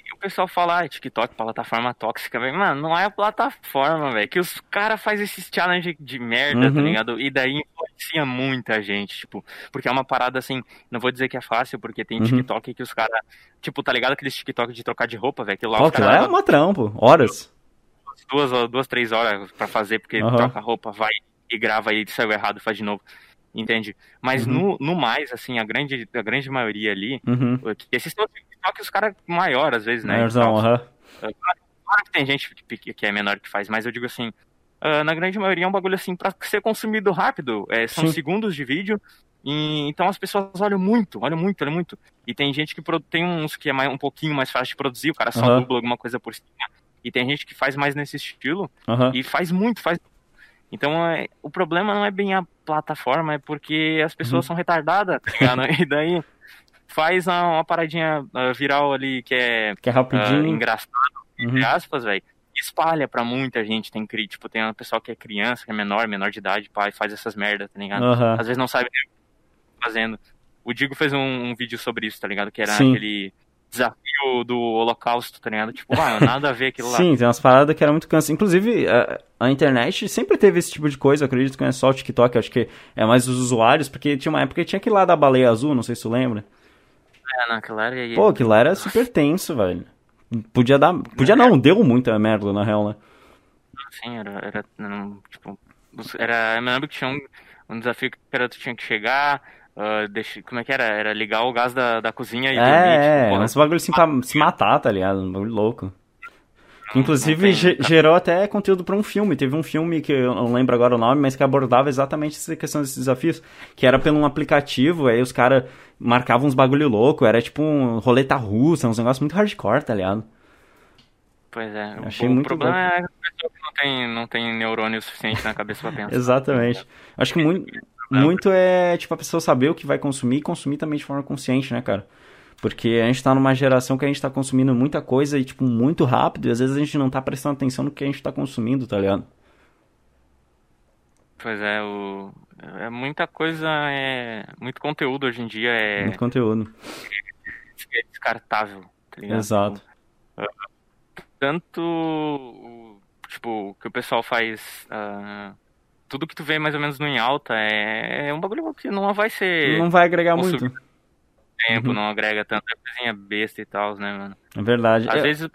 E o pessoal fala, ah, TikTok, plataforma tóxica, velho. Mano, não é a plataforma, velho. Que os caras fazem esses challenge de merda, tá uhum. tá ligado? E daí influencia muita gente, tipo. Porque é uma parada assim, não vou dizer que é fácil, porque tem uhum. TikTok que os caras. Tipo, tá ligado aqueles TikTok de trocar de roupa, velho? Que lá Pô, é uma trampo, horas. Duas, duas, três horas pra fazer, porque uhum. troca roupa, vai e grava e saiu errado, faz de novo entende? Mas uhum. no, no mais, assim, a grande, a grande maioria ali, uhum. esses são que os caras maior às vezes, né? Maiorzão, aham. Uhum. Claro que tem gente que, que é menor que faz, mas eu digo assim, uh, na grande maioria é um bagulho assim pra ser consumido rápido. É, são Sim. segundos de vídeo. E, então as pessoas olham muito, olham muito, olham muito. E tem gente que tem uns que é mais, um pouquinho mais fácil de produzir, o cara só uhum. dubla alguma coisa por cima. E tem gente que faz mais nesse estilo uhum. e faz muito, faz então, é, o problema não é bem a plataforma, é porque as pessoas uhum. são retardadas, tá ligado? e daí faz uma, uma paradinha uh, viral ali que é, que é rapidinho. Uh, engraçado, entre uhum. aspas, velho. Espalha pra muita gente, tem tipo, tem uma pessoa que é criança, que é menor, menor de idade, pai, faz essas merdas, tá ligado? Uhum. Às vezes não sabe o que tá fazendo. O Digo fez um, um, vídeo sobre isso, tá ligado? Que era Sim. aquele desafio do holocausto, tá ligado? Tipo, ah, nada a ver aquilo lá. Sim, tem umas paradas que era muito cansa. Inclusive, a, a, internet sempre teve esse tipo de coisa, eu acredito que não é só o TikTok, acho que é mais os usuários, porque tinha uma época que tinha aquele lá da baleia azul, não sei se tu lembra. É, naquela era... Pô, aquilo lá era super tenso, velho. Podia dar... Podia não, deu muita merda, na real, né? Sim, era... era não, tipo... Era, eu me lembro que tinha um, um desafio que era, tu tinha que chegar Uh, deixa, como é que era? Era ligar o gás da, da cozinha e é, dormir. Tipo, é, esse bagulho assim pra se matar, tá ligado? Um bagulho louco. Não, Inclusive, tem, gerou até conteúdo para um filme. Teve um filme que eu não lembro agora o nome, mas que abordava exatamente essa questão desses desafios. Que era pelo um aplicativo, aí os caras marcavam uns bagulho louco. Era tipo um roleta russa, uns negócios muito hardcore, tá ligado? Pois é. Eu achei o muito problema louco. é que a pessoa não tem, não tem neurônio suficiente na cabeça pra pensar. exatamente. Acho que muito muito é, tipo, a pessoa saber o que vai consumir e consumir também de forma consciente, né, cara? Porque a gente tá numa geração que a gente tá consumindo muita coisa e, tipo, muito rápido, e às vezes a gente não tá prestando atenção no que a gente tá consumindo, tá ligado? Pois é, o... é muita coisa, é muito conteúdo hoje em dia é... Muito conteúdo. É descartável, tá ligado? Exato. Tanto, tipo, que o pessoal faz... Uh tudo que tu vê mais ou menos no em alta é, é um bagulho que não vai ser. Não vai agregar muito. Tempo, uhum. não agrega tanta coisinha besta e tal, né, mano? É verdade. Às é... vezes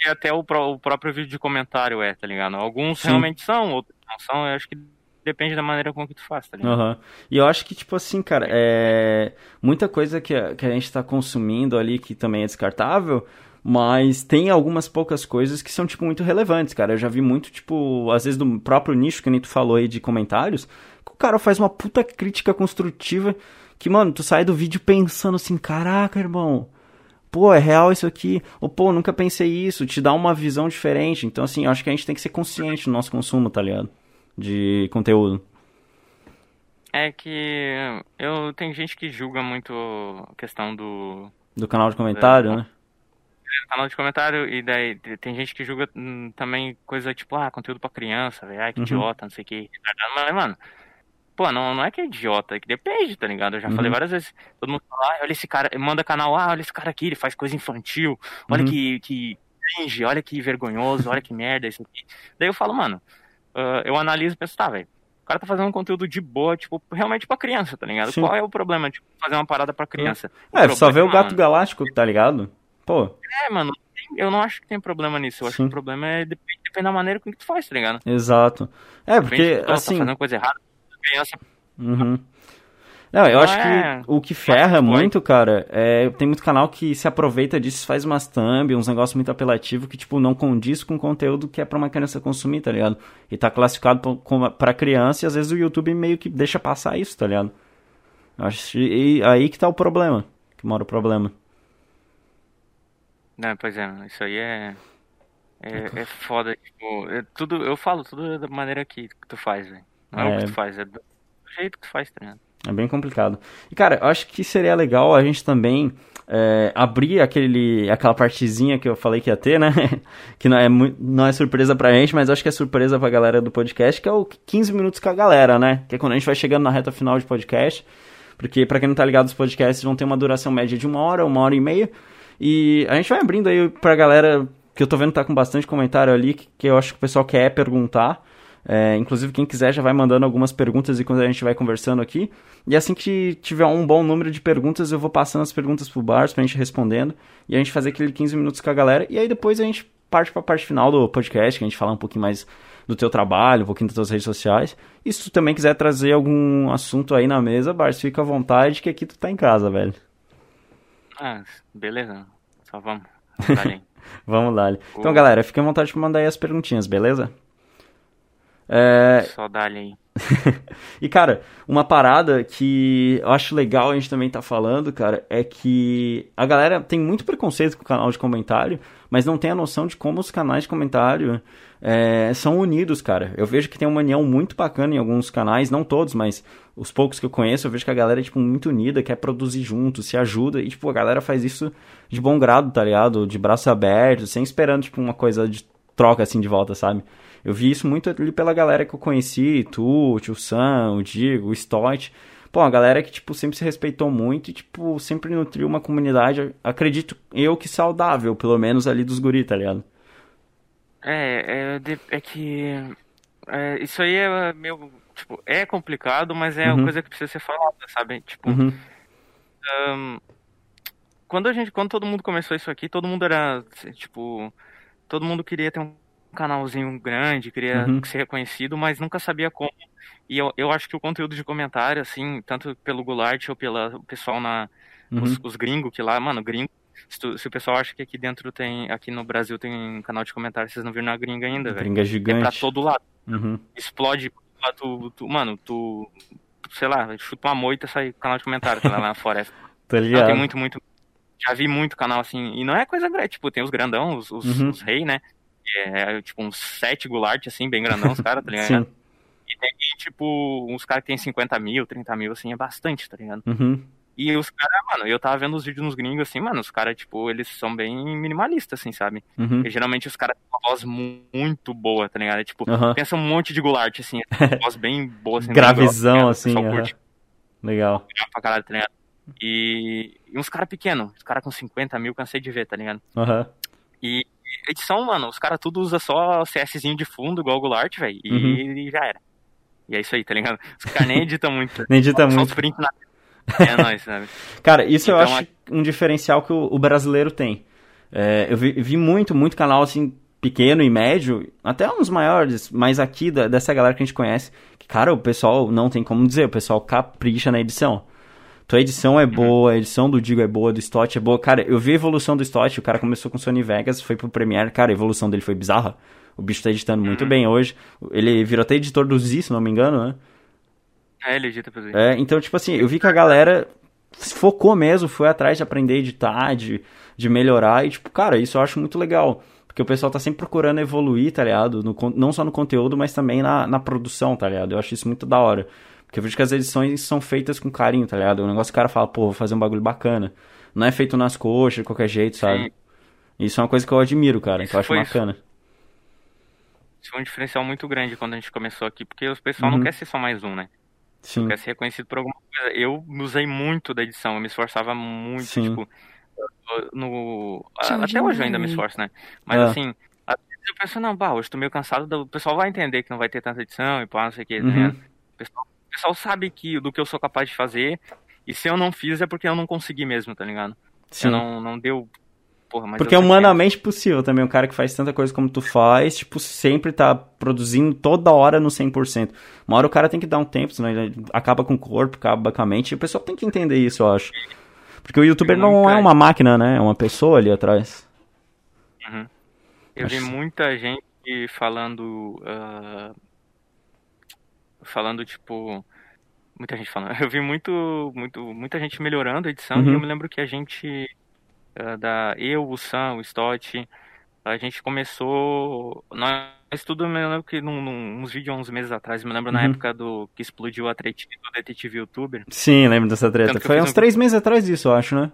e até o, o, próprio vídeo de comentário é, tá ligado? Alguns Sim. realmente são, outros não são, eu acho que depende da maneira com que tu faz, tá ligado? Uhum. E eu acho que, tipo assim, cara, é... muita coisa que a, que a gente tá consumindo ali que também é descartável, mas tem algumas poucas coisas que são, tipo, muito relevantes, cara. Eu já vi muito, tipo, às vezes do próprio nicho que nem tu falou aí de comentários, que o cara faz uma puta crítica construtiva que, mano, tu sai do vídeo pensando assim, caraca, irmão, pô, é real isso aqui, ou pô, nunca pensei isso, te dá uma visão diferente. Então, assim, eu acho que a gente tem que ser consciente no nosso consumo, tá ligado? De conteúdo. É que eu tem gente que julga muito a questão do do canal de comentário, né? Canal de comentário e daí tem gente que julga hum, também coisa tipo, ah, conteúdo pra criança, velho, ai, que uhum. idiota, não sei o que. Mas, mano, pô, não, não é que é idiota, é que depende, tá ligado? Eu já uhum. falei várias vezes, todo mundo fala, ah, olha esse cara, manda canal, ah, olha esse cara aqui, ele faz coisa infantil, olha uhum. que, que cringe, olha que vergonhoso, olha que merda isso aqui. Daí eu falo, mano, uh, eu analiso e penso, tá, velho, o cara tá fazendo um conteúdo de boa, tipo, realmente pra criança, tá ligado? Sim. Qual é o problema, tipo, fazer uma parada pra criança? É, só ver o Gato mano, Galáctico, tá ligado? Pô. É, mano, eu não acho que tem problema nisso. Eu acho que o problema é depende, depende da maneira com que tu faz, tá ligado? Exato. É, porque, Depende, tu assim... Tá fazendo coisa errada, criança... Uhum. Não, eu Não acho é- que o que ferra muito, cara, é tem muito canal que se aproveita disso, faz umas thumb, uns negócios muito apelativos que, tipo, não condiz com o conteúdo que é pra uma criança consumir, tá ligado? E tá classificado pra- criança e às vezes o YouTube meio que deixa passar isso, tá ligado? Acho que e aí que tá o problema, que mora o problema. Não, pois é, isso aí é... É, é foda, tipo, é tudo, eu falo tudo da maneira que, tu faz, velho. Não é, É. o que tu faz, é do jeito que tu faz, tá ligado? É bem complicado. E, cara, eu acho que seria legal a gente também é, abrir aquele, aquela partezinha que eu falei que ia ter, né? que não é, não é surpresa pra gente, mas acho que é surpresa pra galera do podcast, que é o 15 minutos com a galera, né? Que é quando a gente vai chegando na reta final de podcast. Porque, pra quem não tá ligado, os podcasts vão ter uma duração média de uma hora, uma hora e meia. E a gente vai abrindo aí pra galera, que eu tô vendo tá com bastante comentário ali, que, que eu acho que o pessoal quer perguntar. É, inclusive, quem quiser já vai mandando algumas perguntas e quando a gente vai conversando aqui. E assim que tiver um bom número de perguntas, eu vou passando as perguntas pro Bars pra gente respondendo. E a gente fazer aquele 15 minutos com a galera. E aí depois a gente parte pra parte final do podcast, que a gente fala um pouquinho mais do teu trabalho, um pouquinho das tuas redes sociais. E se tu também quiser trazer algum assunto aí na mesa, Bars, fica à vontade, que aqui tu tá em casa, velho. Ah, beleza, só vamos. Vamos dar ali. Lá. Então, galera, fica à vontade pra mandar aí as perguntinhas, beleza? É, Só dá ali aí. E, cara, uma parada que eu acho legal a gente também tá falando, cara, é que a galera tem muito preconceito com o canal de comentário, mas não tem a noção de como os canais de comentário é, são unidos, cara. Eu vejo que tem uma união muito bacana em alguns canais, não todos, mas os poucos que eu conheço, eu vejo que a galera é, tipo, muito unida, quer produzir junto, se ajuda, e, tipo, a galera faz isso de bom grado, tá ligado? De braço aberto, sem esperando, tipo, uma coisa de troca, assim, de volta, sabe? Eu vi isso muito ali pela galera que eu conheci, tu, o Tio Sam, o Digo, o Stott. Pô, a galera que, tipo, sempre se respeitou muito e, tipo, sempre nutriu uma comunidade, acredito eu que saudável, pelo menos ali dos guri, tá ligado? É, é, é que é, isso aí é meio, tipo, é complicado, mas é uma Uhum. coisa que precisa ser falada, sabe? Tipo, Uhum, ahn, quando a gente, quando todo mundo começou isso aqui, todo mundo era, tipo, todo mundo queria ter um canalzinho grande, queria Uhum. ser reconhecido, mas nunca sabia como. E eu, eu acho que o conteúdo de comentário, assim, tanto pelo Goulart ou pelo pessoal na, uhum, os, os gringos que lá, mano, gringo. Se, tu- se o pessoal acha que aqui dentro tem, aqui no Brasil tem um canal de comentário, vocês não viram na gringa ainda, velho. Gringa É pra gigante. todo lado. Uhum, Explode, lá tu, tu- mano, tu, sei lá, chuta uma moita e sai canal de comentário tá lá na floresta. tá Não, ligado? tem muito, muito. Já vi muito canal assim, e não é coisa grande, tipo, tem os grandão, os, os, Uhum. os rei, né? É, tipo, uns sete Goulart, assim, bem grandão, os caras, tá ligado? Sim. E tem, tipo, uns caras que tem 50 mil, 30 mil, assim, é bastante, tá ligado? Uhum, E os caras, mano, eu tava vendo os vídeos nos gringos, assim, mano, os caras, tipo, eles são bem minimalistas, assim, sabe? uhum, E geralmente os caras têm uma voz mu- muito boa, tá ligado? Tipo, Aham. pensa um monte de Goulart, assim, uma voz bem boa, assim, bem Gravizão, ligado? assim, aham. curte Legal. pra caralho, tá ligado? E, e uns caras pequenos, os caras com 50 mil, cansei de ver, tá ligado? Aham. E edição, mano, os caras tudo usa só CSzinho de fundo, igual o Goulart, velho, e, Uhum. e já era. E é isso aí, tá ligado? Os caras nem editam muito. Nem edita só muito. os print na... É nóis, sabe? Cara, isso eu Então, acho um diferencial que o, o brasileiro tem. É, eu vi, vi muito, muito canal assim, pequeno e médio, até uns maiores, mas aqui da- dessa galera que a gente conhece, que, cara, o pessoal não tem como dizer, o pessoal capricha na edição. Tua edição é boa, a edição do Digo é boa, do Stott é boa. Cara, eu vi a evolução do Stott, o cara começou com Sony Vegas, foi pro Premiere, cara, a evolução dele foi bizarra. O bicho tá editando muito bem hoje. Ele virou até editor do Z, se não me engano, né? É, ele edita pra. É, então, tipo assim, eu vi que a galera focou mesmo, foi atrás de aprender a editar, de, de melhorar, e, tipo, cara, isso eu acho muito legal. Porque o pessoal tá sempre procurando evoluir, tá ligado? No não só no conteúdo, mas também na, na produção, tá ligado? Eu acho isso muito da hora. Porque eu vejo que as edições são feitas com carinho, tá ligado? O negócio que o cara fala, pô, vou fazer um bagulho bacana. Não é feito nas coxas, de qualquer jeito, sabe? Sim. Isso é uma coisa que eu admiro, cara, que eu acho Foi isso. bacana. Isso foi um diferencial muito grande quando a gente começou aqui, porque o pessoal Uhum. não quer ser só mais um, né? Sim. Quer ser reconhecido por alguma coisa. Eu usei muito da edição, eu me esforçava muito, Sim. tipo, no... Tchau, Até hoje eu ainda me esforço, né? Mas Ah. assim, às vezes eu penso, não, bah, hoje tô meio cansado, do- o pessoal vai entender que não vai ter tanta edição e pá, não sei o que, Uhum. né? O pessoal, o pessoal sabe que, do que eu sou capaz de fazer, e se eu não fiz é porque eu não consegui mesmo, tá ligado? Sim. Eu não, não deu porra, mas Porque é humanamente possível também, um cara que faz tanta coisa como tu faz, tipo, sempre tá produzindo toda hora no 100%. Uma hora o cara tem que dar um tempo, senão ele acaba com o corpo, acaba com a mente, e o pessoal tem que entender isso, eu acho. Porque o youtuber não Muita é uma máquina, né? É uma pessoa ali atrás. Uhum. Eu vi Acho- muita gente falando. ah, falando, tipo. Muita gente falando. Eu vi muito, muito, muita gente melhorando a edição. E Uhum. eu me lembro que a gente. Ah, da, eu, o Sam, o Stott. A gente começou. Nós tudo, eu me lembro que num, num- uns vídeos há uns meses atrás, me lembro na Uhum. época do que explodiu a treta do detetive youtuber. Sim, lembro dessa treta. Foi uns um- três meses atrás disso, eu acho, né?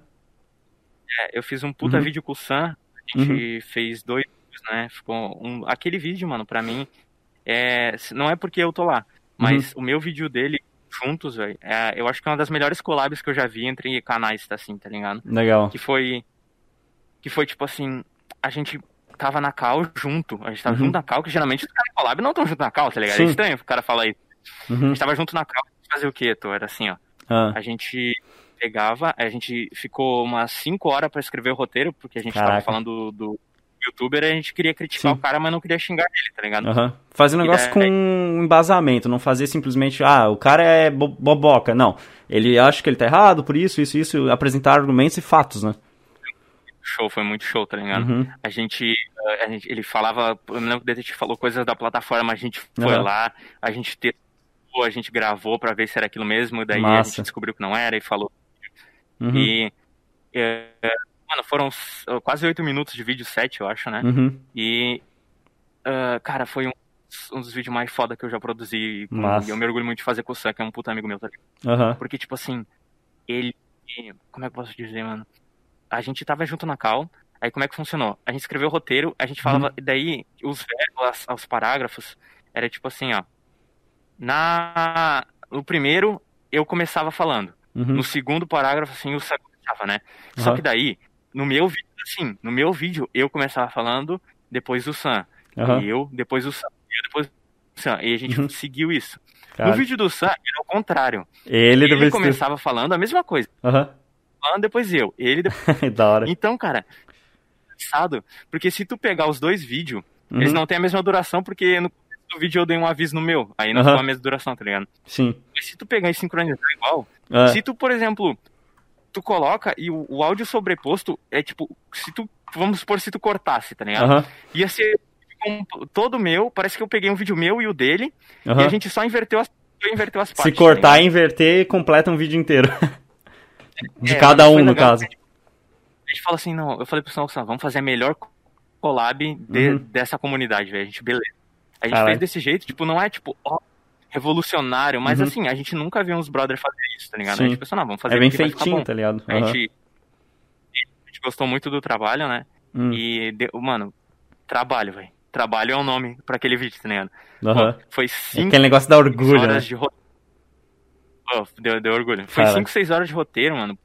É, eu fiz um puta Uhum. vídeo com o Sam. A gente fez dois vídeos, né? Ficou um, aquele vídeo, mano, pra mim, é, não é porque eu tô lá, mas o meu vídeo dele juntos, velho, é, eu acho que é uma das melhores collabs que eu já vi entre canais, tá assim, tá ligado? Legal. Que foi, que foi tipo assim, a gente tava na cal junto, a gente tava Uhum. junto na cal, que geralmente os caras em collab não estão junto na cal, tá ligado? Sim. É estranho o cara falar isso. A Uhum. gente tava junto na cal, fazer o quê, Tô? Era assim, ó. Ah, A gente pegava, a gente ficou umas 5 horas pra escrever o roteiro, porque a gente tava Caraca. falando do, do youtuber e a gente queria criticar Sim. o cara, mas não queria xingar ele, tá ligado? aham. Fazer um negócio daí- com um embasamento, não fazer simplesmente, ah, o cara é bo- boboca. Não. Ele acha que ele tá errado por isso, isso, isso, apresentar argumentos e fatos, né? Show, foi muito show, tá ligado? Uhum. A gente, a gente, ele falava, eu me lembro que o detetive falou coisas da plataforma, a gente foi Aham. lá, a gente testou, a gente gravou pra ver se era aquilo mesmo, daí a Massa. gente descobriu que não era e falou. Uhum. E, é, mano, foram quase oito minutos de vídeo, sete, eu acho, né? Uhum. E, ah, cara, foi um, um dos vídeos mais foda que eu já produzi. Massa. E eu me orgulho muito de fazer com o Sam, que é um puta amigo meu, tá ligado? Porque, tipo assim, ele. Como é que eu posso dizer, mano? A gente tava junto na cal. Aí como é que funcionou? A gente escreveu o roteiro, a gente falava. Daí, os verbos, os parágrafos, era tipo assim, ó. Na. No primeiro, eu começava falando. Uhum. No segundo parágrafo, assim, o Sam começava, né? Só Aham. que daí, no meu vídeo, assim, no meu vídeo, eu começava falando, depois o Sam. E eu, depois o Sam. E eu, depois o Sam. E a gente Uhum. seguiu isso. Cara, No vídeo do Sam, era o contrário. ele Ele começava falando a mesma coisa. Aham. Falando depois eu. Ele depois... da hora. Então, cara, engraçado. Porque se tu pegar os dois vídeos, Uhum. eles não têm a mesma duração, porque no começo do vídeo eu dei um aviso no meu. Aí não ficou a mesma duração, tá ligado? Sim. Mas se tu pegar e sincronizar igual, Ah, se tu, por exemplo, tu coloca e o, o áudio sobreposto é tipo, se tu, vamos supor, se tu cortasse, tá ligado? Aham. Ia ser todo meu, parece que eu peguei um vídeo meu e o dele, e Aham. a gente só inverteu as, inverteu as partes. Se tá cortar e inverter, completa um vídeo inteiro. De É, cada um, no caso. A gente fala assim, não, eu falei pro Sam, Sam, vamos fazer a melhor collab de- Uhum. dessa comunidade, velho. A gente, beleza. A gente Caralho. fez desse jeito, tipo, não é tipo, ó, revolucionário, mas Uhum. assim, a gente nunca viu uns brothers fazer isso, tá ligado? Sim. A gente pensou, não, vamos fazer É bem feitinho, tá ligado? A Aham. gente, a gente gostou muito do trabalho, né? Hum. E, deu- mano, trabalho, velho. Trabalho é o nome pra aquele vídeo, tá ligado? Aham. Pô, Foi É cinco Aquele negócio da orgulho, né? horas de roteiro. Deu, deu orgulho. Foi Cara. 5, 6 horas de roteiro, mano.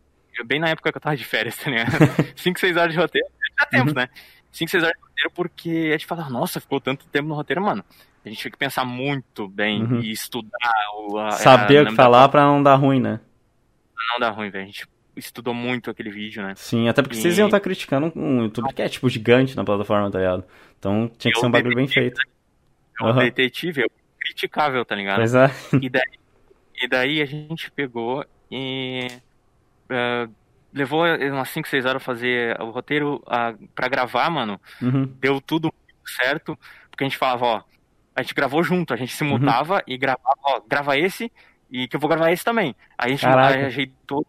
Bem na época que eu tava de férias, tá ligado? 5, 6 horas de roteiro. Dá tempo, Uhum. né? 5, 6 horas de roteiro porque a gente fala, nossa, ficou tanto tempo no roteiro, mano. A gente tinha que pensar muito bem Uhum. e estudar. O, a, Saber a- o que falar pra não dar ruim, né? Não dá ruim, velho. A gente estudou muito aquele vídeo, né? Sim, até porque vocês E- iam estar criticando um youtuber que é, tipo, gigante na plataforma, tá ligado? Então tinha que Eu ser um bagulho bem feito. É um Aham. detetive, é criticável, tá ligado? Pois é. E daí, e daí a gente pegou e eh, levou umas 5, 6 horas fazer o roteiro ah, pra gravar, mano. Uhum. Deu tudo certo, porque a gente falava, ó, a gente gravou junto, a gente se mutava e gravava, ó, grava esse e que eu vou gravar esse também. Aí a gente Caraca. ajeitou,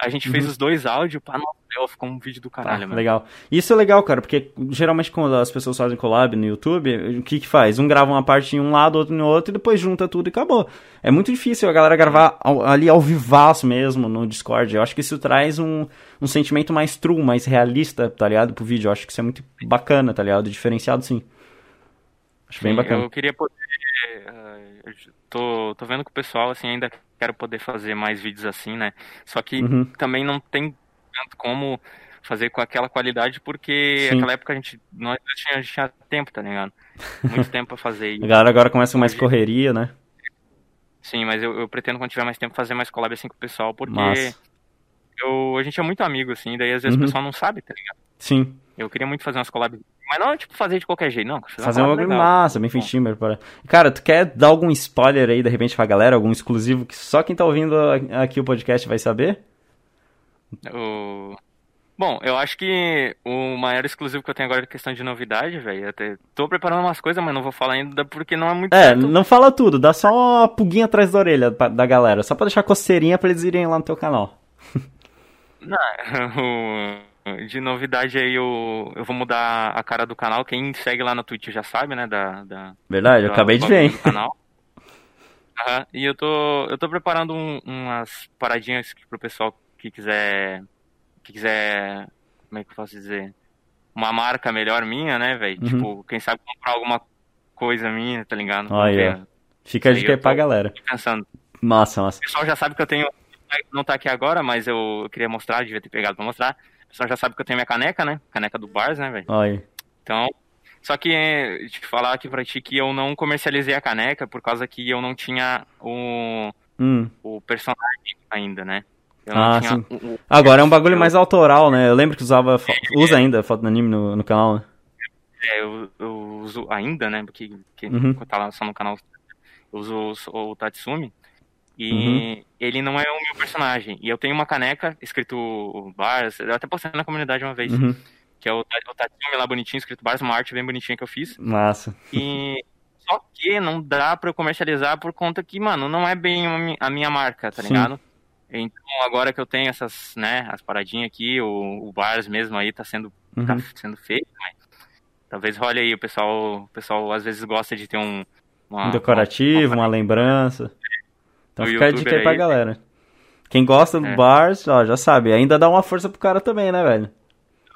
a gente fez Uhum. os dois áudios, pá, nossa, ficou um vídeo do caralho, Ah, mano. legal. Isso é legal, cara, porque geralmente quando as pessoas fazem collab no YouTube, o que que faz? Um grava uma parte em um lado, outro no outro, e depois junta tudo e acabou. É muito difícil a galera gravar ao- ali ao vivaço mesmo, no Discord. Eu acho que isso traz um, um sentimento mais true, mais realista, tá ligado, pro vídeo. Eu acho que isso é muito bacana, tá ligado? Diferenciado, sim. Acho bem Sim, bacana. Eu queria poder. eu tô, tô vendo que o pessoal, assim, ainda quero poder fazer mais vídeos assim, né? Só que Uhum. também não tem tanto como fazer com aquela qualidade, porque Sim. naquela época a gente, nós tinha, a tinha tempo, tá ligado? Muito tempo pra fazer. A E, galera agora começa com mais correria, né? sim, mas eu, eu pretendo, quando tiver mais tempo, fazer mais collab assim com o pessoal, porque eu, a gente é muito amigo, assim, daí às vezes Uhum. o pessoal não sabe, tá ligado? Sim. Eu queria muito fazer umas collabs. Mas não, tipo, fazer de qualquer jeito, não. Fazer um bagulho massa, bem feitinho. Para... Cara, tu quer dar algum spoiler aí, de repente, pra galera? Algum exclusivo que só quem tá ouvindo aqui o podcast vai saber? O... Bom, eu acho que o maior exclusivo que eu tenho agora é questão de novidade, velho. Até tô preparando umas coisas, mas não vou falar ainda porque não é muito É, certo. não fala tudo, dá só uma pulguinha atrás da orelha da galera, só pra deixar coceirinha pra eles irem lá no teu canal. Não, de novidade aí eu, eu vou mudar a cara do canal. Quem segue lá no Twitch já sabe, né? Da, da Verdade, eu acabei de ver. Canal. Uhum, e eu tô, eu tô preparando um, umas paradinhas pro pessoal que quiser que quiser, como é que eu posso dizer, uma marca melhor minha, né, velho? Uhum. Tipo, quem sabe comprar alguma coisa minha, tá ligado? Olha, fica a dica aí pra galera. Pensando. Massa, massa. O pessoal já sabe que eu tenho, não tá aqui agora, mas eu queria mostrar, devia ter pegado pra mostrar. O pessoal já sabe que eu tenho minha caneca, né? Caneca do Bars, né, velho? Olha. Então, só que te falar aqui pra ti que eu não comercializei a caneca por causa que eu não tinha o, hum. o personagem ainda, né? ah, sim. O, Agora é um bagulho eu... mais autoral, né? Eu lembro que usava, é, usa ainda foto do anime no, no canal, né? É, eu, eu uso ainda, né? Porque, porque uhum. tá lá só no canal, eu uso o, o Tatsumi. E uhum. ele não é o meu personagem. E eu tenho uma caneca escrito Bars, eu até postei na comunidade uma vez. Uhum. Que é o, o Tatsumi lá bonitinho, escrito Bars, uma arte bem bonitinha que eu fiz. Massa. E só que não dá pra eu comercializar por conta que, mano, não é bem a minha marca, tá ligado? Sim. Então, agora que eu tenho essas, né, as paradinhas aqui, o, o Bars mesmo aí tá sendo, tá uhum. tá sendo feito, mas talvez role aí, o pessoal, o pessoal às vezes gosta de ter um... Uma, um decorativo, uma, uma, lembrança. Então fica a dica aí pra galera. Quem gosta do é. Bars, ó, já sabe, ainda dá uma força pro cara também, né, velho?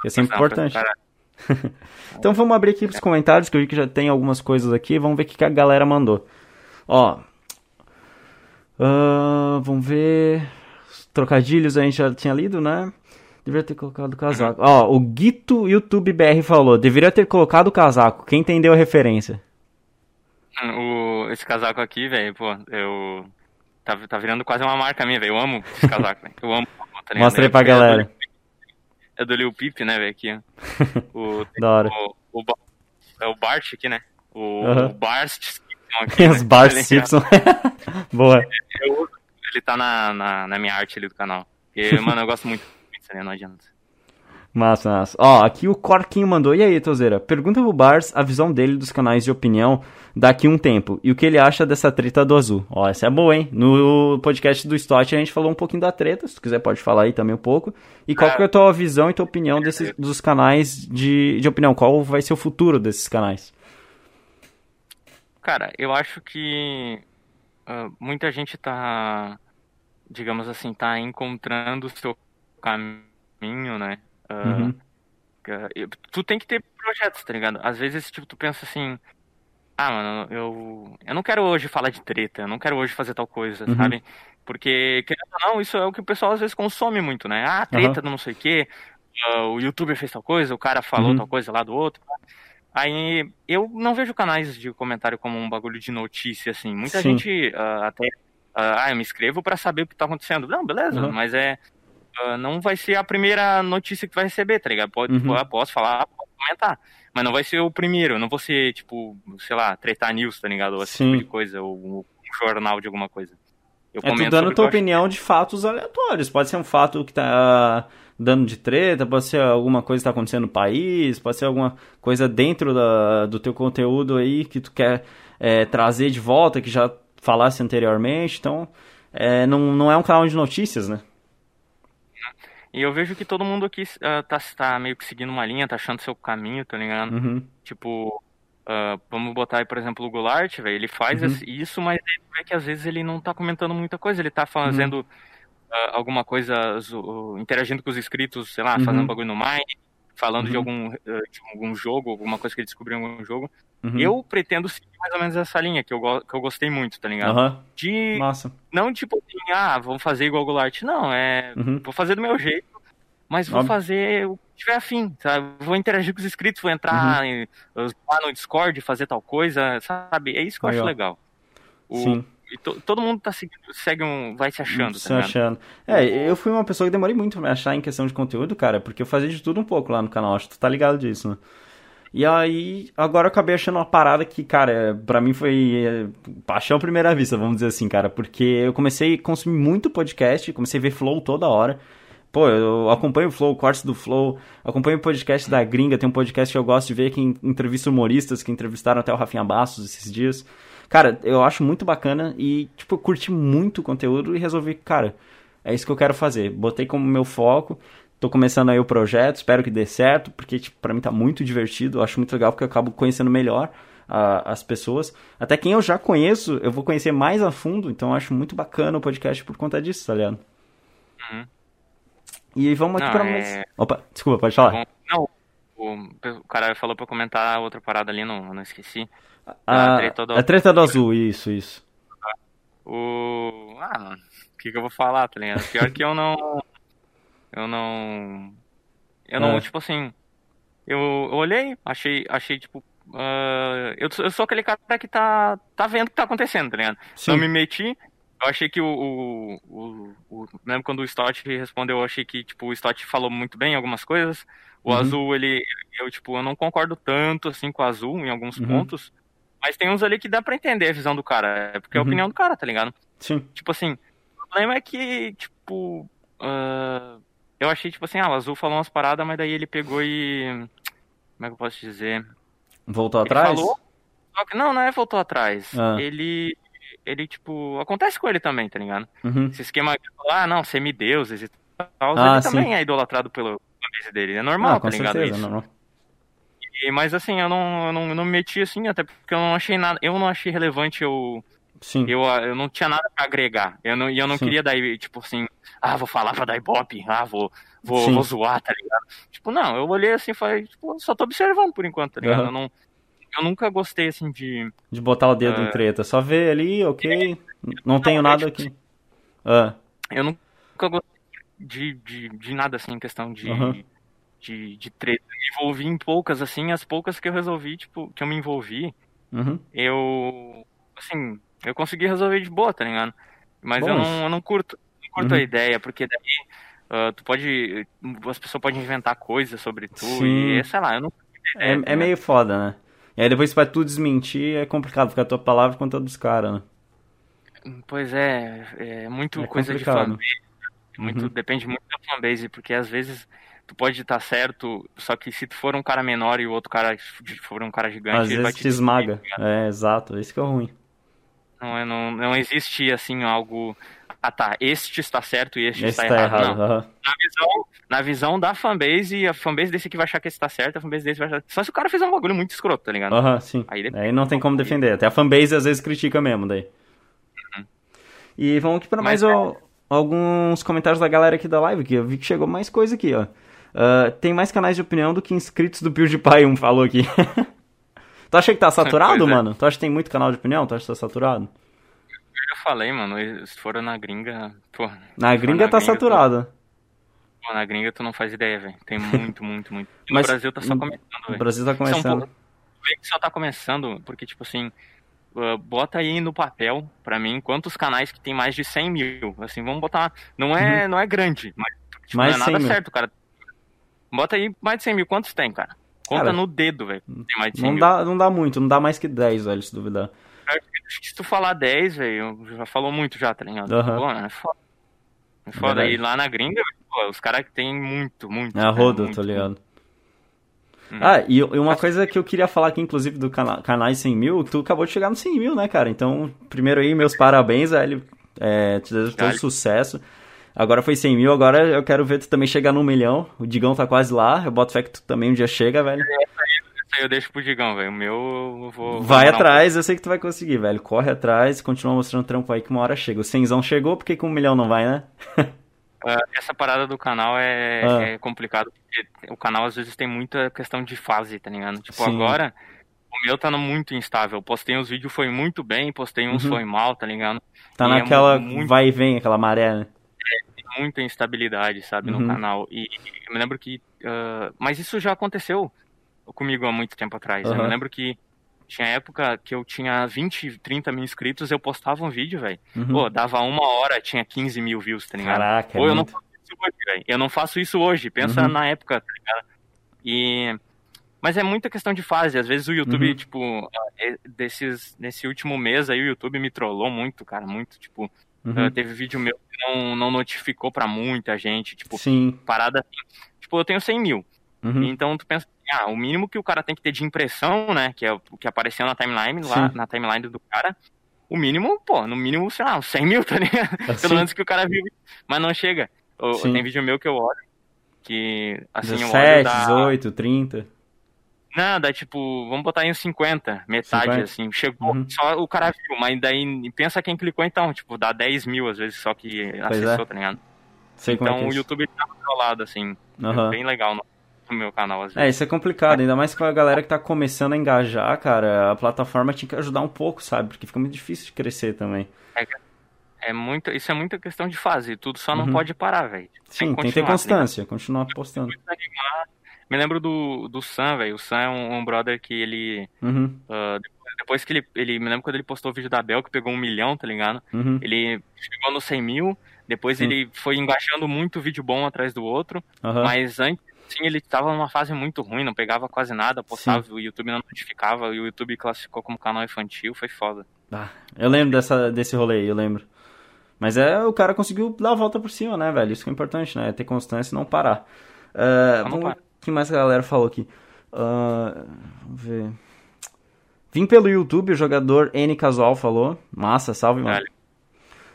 Que é sempre importante. então vamos abrir aqui pros comentários, que eu vi que já tem algumas coisas aqui, vamos ver o que a galera mandou. Ó, uh, vamos ver... Trocadilhos a gente já tinha lido, né? Deveria ter colocado o casaco. Ó, o Guito YouTube BR falou: deveria ter colocado o casaco. Quem entendeu a referência? O, esse casaco aqui, velho, pô, eu. Tá, tá virando quase uma marca minha, velho. Eu amo esse casaco, velho. Eu amo. Tá Mostra aí pra galera. É do Lil Peep, né, velho, aqui, ó. O, da hora. O, o, é o Bart aqui, né? O, o Barst Simpson aqui. Os né? Bart Simpson. Boa. Eu ele tá na, na, na, minha arte ali do canal. Porque, mano, eu gosto muito disso, né? Não adianta. Massa, massa. Ó, aqui o Corquinho mandou. E aí, Tozeira? Pergunta pro Bars a visão dele dos canais de opinião daqui um tempo. E o que ele acha dessa treta do azul. Ó, essa é boa, hein? No podcast do Stott a gente falou um pouquinho da treta. Se tu quiser, pode falar aí também um pouco. E qual é, que é a tua visão e tua opinião desses, dos canais de, de opinião? Qual vai ser o futuro desses canais? Cara, eu acho que uh, muita gente tá digamos assim, tá encontrando o seu caminho, né? Uh, uhum. Tu tem que ter projetos, tá ligado? Às vezes, tipo, tu pensa assim, ah, mano, eu, eu não quero hoje falar de treta, eu não quero hoje fazer tal coisa, uhum. sabe? Porque, querendo ou não, isso é o que o pessoal às vezes consome muito, né? Ah, treta uhum. do não sei o quê, uh, o youtuber fez tal coisa, o cara falou uhum. tal coisa lá do outro. Aí, eu não vejo canais de comentário como um bagulho de notícia, assim. Muita Sim. gente uh, até ah, eu me inscrevo para saber o que tá acontecendo. Não, beleza, mas é. Uh, não vai ser a primeira notícia que vai receber, tá ligado? Pode, uhum. Posso falar, posso comentar. Mas não vai ser o primeiro, não vou ser, tipo, sei lá, tretar news, tá ligado? Ou esse tipo de coisa, ou um jornal de alguma coisa. Eu é tu dando tua opinião de fatos aleatórios. Pode ser um fato que tá dando de treta, pode ser alguma coisa que tá acontecendo no país, pode ser alguma coisa dentro da, do teu conteúdo aí que tu quer é, trazer de volta, que já falasse anteriormente. Então, é, não, não é um canal de notícias, né? E eu vejo que todo mundo aqui uh, tá, tá meio que seguindo uma linha, tá achando seu caminho, tá ligado? Uhum. Tipo, uh, vamos botar aí, por exemplo, o Goulart, velho, ele faz uhum. isso, mas ele vê que às vezes ele não tá comentando muita coisa, ele tá fazendo uhum. uh, alguma coisa, interagindo com os inscritos, sei lá, fazendo um bagulho no Mind, falando de, algum, de algum jogo, alguma coisa que ele descobriu em algum jogo. Uhum. Eu pretendo seguir mais ou menos essa linha, que eu, que eu gostei muito, tá ligado? Uhum. De. Não tipo assim, ah, vamos fazer igual o Goulart. Não, é. Uhum. Vou fazer do meu jeito, mas vou fazer o que tiver afim, sabe? Vou interagir com os inscritos, vou entrar uhum. em, lá no Discord, fazer tal coisa, sabe? É isso que eu acho legal. O, e to, todo mundo tá seguindo, segue um, vai se achando, Se tá achando. É, eu fui uma pessoa que demorei muito pra me achar em questão de conteúdo, cara, porque eu fazia de tudo um pouco lá no canal, acho que tu tá ligado disso, né? E aí, agora eu acabei achando uma parada que, cara, pra mim foi é, paixão à primeira vista, vamos dizer assim, cara, porque eu comecei a consumir muito podcast, comecei a ver Flow toda hora. Pô, eu acompanho o Flow, cortes do Flow, acompanho o podcast da Gringa, tem um podcast que eu gosto de ver que entrevista humoristas, que entrevistaram até o Rafinha Bastos esses dias. Cara, eu acho muito bacana e, tipo, eu curti muito o conteúdo e resolvi, cara, é isso que eu quero fazer. Botei como meu foco, tô começando aí o projeto, espero que dê certo, porque, tipo, pra mim tá muito divertido, eu acho muito legal porque eu acabo conhecendo melhor as pessoas. Até quem eu já conheço, eu vou conhecer mais a fundo, então eu acho muito bacana o podcast por conta disso, tá ligado? Uhum. E vamos aqui Não, pra é- mais. Opa, desculpa, pode falar. Não, o, o cara falou pra comentar outra parada ali, não, não esqueci. A, a treta do- a treta do azul, isso, isso. O. Ah, o que, que eu vou falar, tá ligado? Pior que eu não. Eu não. Eu não, É. tipo assim. Eu, eu olhei, achei, achei, tipo. ah, eu, sou- eu sou aquele cara que tá, tá vendo o que tá acontecendo, tá ligado? Sim. Eu me meti. Eu achei que o. o, o, o lembro quando o Stott respondeu, eu achei que, tipo, o Stott falou muito bem algumas coisas. O Uhum. azul, ele. Eu, tipo, eu não concordo tanto, assim, com o azul em alguns Uhum. pontos. Mas tem uns ali que dá pra entender a visão do cara. É porque é a Uhum. opinião do cara, tá ligado? Sim. Tipo assim, o problema é que, tipo. ah, eu achei, tipo assim, ah, o azul falou umas paradas, mas daí ele pegou e. Como é que eu posso dizer? Voltou Ele atrás? falou, só que não, não é voltou atrás. Ah. Ele. Ele, tipo. Acontece com ele também, tá ligado? Uhum. Esse esquema de falar, ah, não, semideuses e tal. Ah, ele sim. também é idolatrado pelo dele. É normal, Ah, com tá ligado? certeza, Isso. normal. E- Mas assim, eu não, eu não, eu não me meti assim, até porque eu não achei nada. Eu não achei relevante eu. Sim. Eu, ah, eu não tinha nada pra agregar. Eu não, e eu não Sim. queria dar, tipo assim, ah, vou falar pra dar ibope, ah, vou, vou, Sim. vou zoar, tá ligado? Tipo, não, eu olhei assim e falei, tipo, só tô observando por enquanto, tá ligado? Aham. Eu, não, eu nunca gostei, assim, de. De botar o dedo Ah. em treta. Só ver ali, ok. Não tenho Não, é nada tipo aqui. Ah, Eu nunca gostei de, de, de nada, assim, em questão de. Aham. De, de treta. Me envolvi em poucas, assim, as poucas que eu resolvi, tipo, que eu me envolvi, uhum. eu. Assim, eu consegui resolver de boa, tá ligado? Mas Bom, eu, não, eu não curto, não curto Uhum. a ideia, porque daí ah, tu pode. As pessoas podem inventar coisas sobre tu Sim. e, sei lá, eu não. É, tá é meio foda, né? E aí depois pra tu desmentir é complicado, porque a tua palavra contra a dos caras, né? Pois é, é muito É coisa de complicado. fanbase. Muito, Uhum. Depende muito da fanbase, porque às vezes tu pode estar certo, só que se tu for um cara menor e o outro cara for um cara gigante, Às ele vai vezes te te esmaga. tá? É, exato. Esse que é o ruim. Não, é- não, não existe assim algo. Ah tá, este está certo e este Esse está tá errado. errado. Não. aham. Na visão, na visão da fanbase, a fanbase desse aqui vai achar que esse tá certo, a fanbase desse vai achar. Só se o cara fizer um bagulho muito escroto, tá ligado? Aham, sim. Aí depende. Aí não tem como defender. Até a fanbase às vezes critica mesmo, daí. E vamos aqui para mais Mas é. ó, alguns comentários da galera aqui da live, que eu vi que chegou mais coisa aqui, ó. Ah, tem mais canais de opinião do que inscritos do PewDiePie, um falou aqui. tu acha que tá saturado, é. mano? Tu acha que tem muito canal de opinião? Tu acha que tá saturado? Eu já falei, mano, se for na gringa, pô. Na gringa tá tu- saturada. pô, na gringa tu não faz ideia, velho. Tem muito, muito, muito. E Mas- no Brasil tá só começando, O velho. Brasil tá começando. vê que só tá começando, porque, tipo assim, uh, bota aí no papel, pra mim, quantos canais que tem mais de 100 mil. Assim, vamos botar. Não é, não é grande, mas tipo, Uhum. Mais não é 100 nada mil. certo, cara. Bota aí mais de 100 mil. Quantos tem, cara? Conta Cara, no dedo, velho. Tem mais de 100 Não mil. dá, não dá muito, não dá mais que 10, velho, se duvidar. Acho que se tu falar 10, velho, já falou muito já, tá ligado? Aham. Pô, é foda. É foda. Verdade. E lá na gringa, pô, os caras que tem muito, muito. É a roda, tá ligado? Hum. Ah, e, uma coisa que eu queria falar aqui, inclusive, do cana canais 100 mil, tu acabou de chegar nos 100 mil, né, cara? Então, primeiro aí, meus parabéns, velho. É, te desejo todo sucesso. Agora foi 100 mil, agora eu quero ver tu também chegar no milhão. O Digão tá quase lá, eu boto fé que tu também um dia chega, velho. Isso aí eu deixo pro Digão, velho. O meu eu vou. vou Vai demorar um atrás, eu sei que tu vai conseguir, velho. Corre atrás, continua mostrando trampo aí que uma hora chega. O 100zão chegou, por que com um milhão não vai, né? Ah, essa parada do canal é, Ah. é complicado, porque o canal às vezes tem muita questão de fase, tá ligado? Tipo, Sim. agora, o meu tá no muito instável. Postei uns vídeos, foi muito bem, postei uns, Uhum. foi mal, tá ligado? Tá E é naquela muito- vai e vem, aquela maré, né? Muita instabilidade, sabe, Uhum. no canal. E eu me lembro que. ah, mas isso já aconteceu comigo há muito tempo atrás. Eu Aham. me lembro que tinha época que eu tinha 20, 30 mil inscritos, eu postava um vídeo, velho. Uhum. Pô, dava uma hora, tinha 15 mil views, tá ligado? Caraca, é Pô, eu não muito. faço isso hoje, velho. Eu não faço isso hoje. Pensa Uhum. na época, tá ligado? E. Mas é muita questão de fase. Às vezes o YouTube, Uhum. tipo, é, desses, nesse último mês aí, o YouTube me trollou muito, cara. Muito, tipo, Uhum. teve vídeo meu que não, não notificou pra muita gente. Tipo, Sim. parada assim. Tipo, eu tenho 100 mil. Uhum. Então tu pensa, ah, o mínimo que o cara tem que ter de impressão, né? Que é o que apareceu na timeline, lá Sim. na timeline do cara. O mínimo, pô, no mínimo, sei lá, uns 100 mil, tá ligado? Assim. Pelo menos que o cara viu. Mas não chega. Sim. Tem vídeo meu que eu olho. Que, assim, eu olho 17, da... 18, 30. Não, dá tipo, vamos botar aí uns 50, metade, 50? assim. Chegou, Uhum. só o cara viu, mas daí pensa quem clicou então, tipo, dá 10 mil às vezes só que acessou, é. tá ligado? Sei é que Então é o. YouTube tá controlado, assim. Aham. É bem legal no, no meu canal, às É, vezes. isso é complicado, ainda mais com a galera que tá começando a engajar, cara, a plataforma tinha que ajudar um pouco, sabe? Porque fica muito difícil de crescer também. É muito, isso é muita questão de fase, tudo só não Uhum. pode parar, velho. Sim, tem que ter constância, continuar postando. Muito animado. Me lembro do, do Sam, velho. O Sam é um, um brother que ele. Uhum, ah, depois, que ele, ele. Me lembro quando ele postou o vídeo da Bel, que pegou um milhão, tá ligado? uhum, Ele chegou nos 100 mil. Depois Sim. ele foi engajando muito vídeo bom atrás do outro. aham. Mas antes, sim, ele tava numa fase muito ruim, não pegava quase nada, postava, o YouTube não notificava, e o YouTube classificou como canal infantil, foi foda. Ah, eu lembro dessa, desse rolê aí, eu lembro. Mas é, o cara conseguiu dar a volta por cima, né, velho? Isso que é importante, né? Ter constância e não parar. É, Não vamos para. O que mais a galera falou aqui. Ah, vamos ver. Vim pelo YouTube, o jogador N Casual falou. Massa, salve, mano. Vale.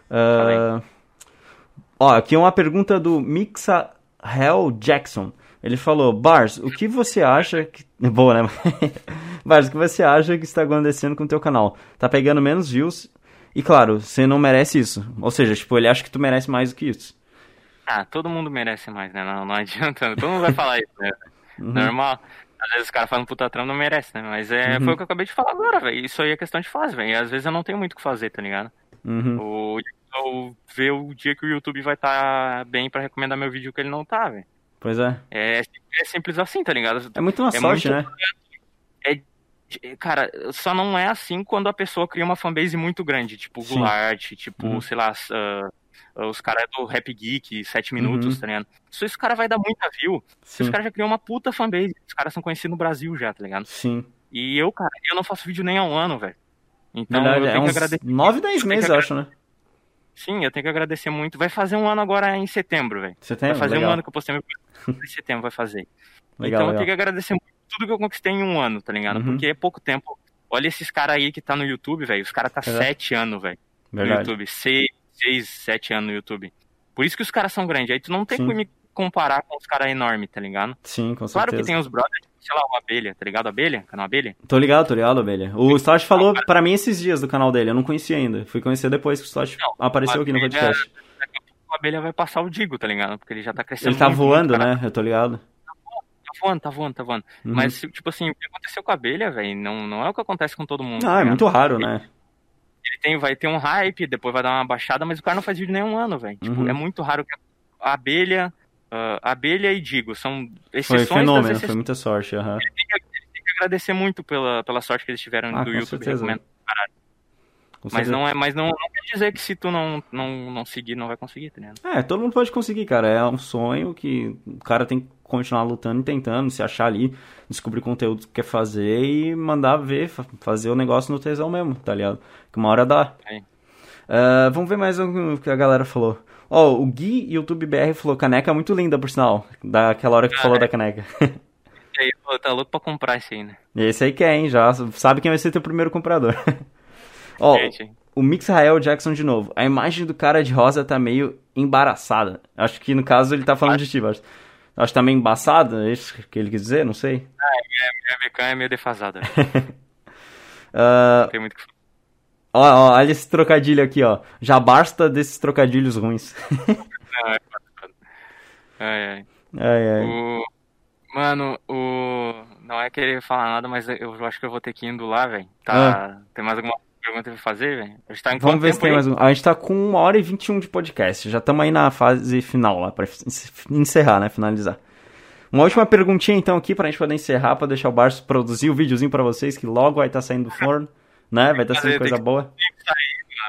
Ah, ó, aqui é uma pergunta do Mixa Hell Jackson. Ele falou, Bars, o que você acha que... Boa, né? Bars, o que você acha que está acontecendo com o teu canal? Tá pegando menos views e, claro, você não merece isso. Ou seja, tipo, ele acha que tu merece mais do que isso. Ah, todo mundo merece mais, né? Não, não adianta. Todo mundo vai falar isso, né? Uhum. Normal. Às vezes os caras falam puta trampo, não merece, né? Mas é, Uhum. foi o que eu acabei de falar agora, velho. Isso aí é questão de fase, velho. E Às vezes eu não tenho muito o que fazer, tá ligado? Uhum. O, eu ver o dia que o YouTube vai estar bem pra recomendar meu vídeo que ele não tá, velho. Pois é. É, é simples assim, tá ligado? É muito uma É sorte, muito- né? Cara, só não é assim quando a pessoa cria uma fanbase muito grande, tipo Sim. Goulart, tipo, Uhum. sei lá, ah, os caras do Rap Geek, 7 minutos, Uhum. tá ligado? Isso esse cara vai dar muita view. Sim. Os caras já criam uma puta fanbase. Os caras são conhecidos no Brasil já, tá ligado? Sim. E eu, cara, eu não faço vídeo nem há um ano, velho. Então Verdade, eu é tenho que uns agradecer. 9, 10 tenho meses, que eu acho, né? Sim, eu tenho que agradecer muito. Vai fazer um ano agora em setembro, velho. Você Vai fazer legal. um ano que eu postei meu. Em setembro vai fazer. Legal, então eu legal. tenho que agradecer muito tudo que eu conquistei em um ano, tá ligado? Uhum. Porque é pouco tempo. Olha esses caras aí que tá no YouTube, velho. Os caras tá É. sete anos, velho. No. YouTube. Seis, seis, sete anos no YouTube. Por isso que os caras são grandes. Aí tu não tem Sim. como me comparar com os caras enormes, tá ligado? Sim, com Claro que certeza. tem os brothers, sei lá, uma abelha, tá ligado? Abelha? Canal Abelha? Tô ligado, tô ligado, Abelha. O Slash falou pra mim esses dias do canal dele, eu não conhecia ainda. Fui conhecer depois que o Slash Não, apareceu aqui no podcast. O Abelha vai passar o Digo, tá ligado? Porque ele já tá crescendo Ele tá muito, voando, muito, cara. né? Eu tô ligado. Tá voando, tá voando, tá voando. Uhum. Mas, tipo assim, o que aconteceu com a abelha, velho, não, não é o que acontece com todo mundo. tá Ah, é ligado? muito raro, né? Ele tem, vai ter um hype, depois vai dar uma baixada, mas o cara não faz vídeo nem um ano, velho. Tipo, Uhum. é muito raro que a abelha, ah, abelha e Digo são Foi exceções das fenômeno, foi exceções. muita sorte, aham. Tem que agradecer muito pela, pela sorte que eles tiveram Ah, do YouTube certeza. recomendando. Com Mas não é, mas não, não quer dizer que se tu não, não, não seguir, não vai conseguir, tá ligado? É, todo mundo pode conseguir, cara. É um sonho que o cara tem que continuar lutando e tentando, se achar ali, descobrir conteúdo que quer fazer e mandar ver, fa- fazer o negócio no tesão mesmo, tá ligado? Que uma hora dá. É. Ah, vamos ver mais o que a galera falou. Ó, o Gui YouTube BR falou, caneca muito linda, por sinal. Daquela hora que Ah, falou é. da caneca. Aí, pô, tá louco pra comprar esse aí, né? Esse aí quer, hein? Já sabe quem vai ser teu primeiro comprador. Ó, Gente, o Mixrael Jackson de novo. A imagem do cara de rosa tá meio embaraçada. Acho que no caso ele tá falando de ti, acho. Acho que tá meio embaçada, é isso que ele quis dizer, não sei. minha VK é meio defasada. Ah, Não tem muito o que falar. ó, ó, olha esse trocadilho aqui, ó. Já basta desses trocadilhos ruins. É. Ai, ai. ai, ai. O... Mano, o. Não é querer falar nada, mas eu acho que eu vou ter que ir indo lá, velho. Tá... Tem mais alguma pergunta pra fazer, velho? A gente tá em. Vamos ver se tem aí? mais um. A gente tá com uma hora e 21 de podcast. Já estamos aí na fase final lá, pra encerrar, né? Finalizar. Uma última perguntinha então aqui pra gente poder encerrar, pra deixar o Barço produzir o videozinho pra vocês, que logo vai estar tá saindo do forno, né? Vai estar tá saindo coisa boa.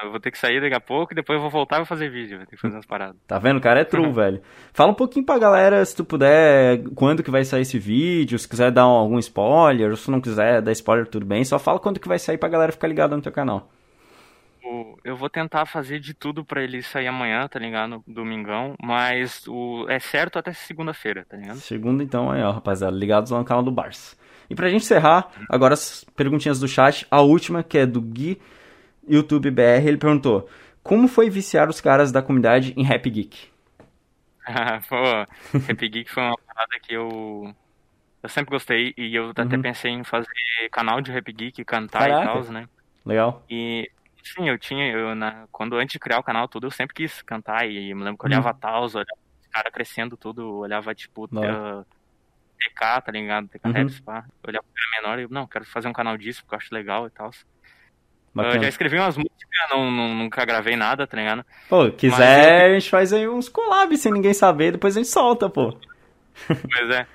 Eu vou ter que sair daqui a pouco e depois eu vou voltar e vou fazer vídeo. Vou ter que fazer umas paradas. Tá vendo? cara é true, velho. Fala um pouquinho pra galera, se tu puder, quando que vai sair esse vídeo, se quiser dar algum spoiler, ou se não quiser dar spoiler, tudo bem. Só fala quando que vai sair pra galera ficar ligada no teu canal. Eu vou tentar fazer de tudo para ele sair amanhã, tá ligado? Domingão, mas o é certo até segunda-feira, tá ligado? Segunda, então, aí, ó, rapaziada, ligados lá no canal do Bars. E pra gente encerrar, agora as perguntinhas do chat, a última, que é do Gui YouTube BR, ele perguntou: Como foi viciar os caras da comunidade em Rap Geek? Pô, Rap Geek foi uma parada que eu. Eu sempre gostei e eu até uhum. pensei em fazer canal de Rap Geek, cantar Caraca. e tal, né? Legal. E sim, eu tinha, eu, na, quando antes de criar o canal tudo, eu sempre quis cantar e eu me lembro que eu olhava uhum. Taos, olhava os caras crescendo tudo, olhava tipo uh, TK, tá ligado? TK uhum. Raps, pá. Eu olhava pra menor e eu, não, quero fazer um canal disso porque eu acho legal e tal. Bacana. Eu já escrevi umas músicas, não, não, nunca gravei nada, tá ligado? Pô, quiser, eu... a gente faz aí uns collabs sem ninguém saber, depois a gente solta, pô. Pois é.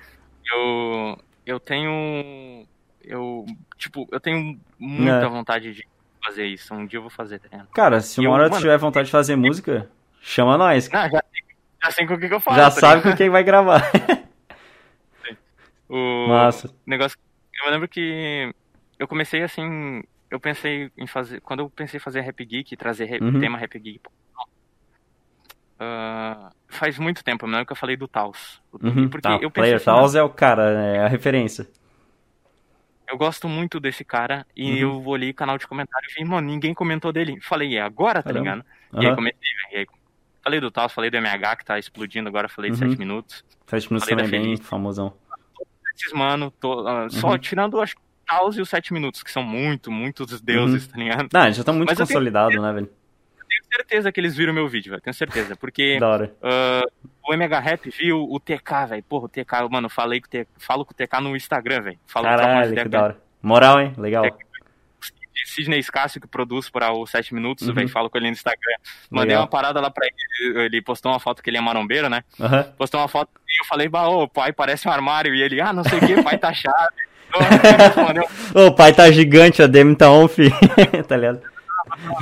Eu, eu tenho. Eu, tipo, eu tenho muita é. vontade de fazer isso. Um dia eu vou fazer, tá ligado? Cara, se uma hora tu tiver vontade de fazer música, chama nós. Não, já, já sei com o que, que eu faço. Já tá sabe com quem vai gravar. o Massa. negócio. Eu lembro que eu comecei assim eu pensei em fazer. Quando eu pensei em fazer Rap Geek, trazer rap, uhum. tema Rap Geek. Uh, faz muito tempo, eu lembro que eu falei do Taos. Uhum, porque tá, eu Player assim, Taos é o cara, é a referência. Eu gosto muito desse cara e uhum. eu olhei canal de comentário e vi, mano, ninguém comentou dele. Falei, é agora, tá ligado? Uhum. E aí comecei, e aí falei do Taos, falei do MH que tá explodindo agora, falei de 7 uhum. minutos. 7 minutos falei também é bem famosão. Esses mano, tô, uh, só uhum. tirando acho House e os 7 minutos, que são muito, muitos deuses, uhum. tá ligado? Não, já estão muito consolidados, né, velho? tenho certeza que eles viram meu vídeo, velho. Tenho certeza. Porque uh, o MH Rap viu o TK, velho. Porra, o TK, mano, falei com o TK, falo com o TK no Instagram, velho. Caralho, que da hora. Moral, hein? Legal. Sidney Scássio, que produz para o 7 Minutos, uhum. velho, falo com ele no Instagram. Mandei Legal. uma parada lá pra ele, ele postou uma foto que ele é marombeiro, né? Uhum. Postou uma foto e eu falei, bah, ô, pai, parece um armário. E ele, ah, não sei o que, pai tá chave. o pai tá gigante, a Demi tá on, fi. tá ligado?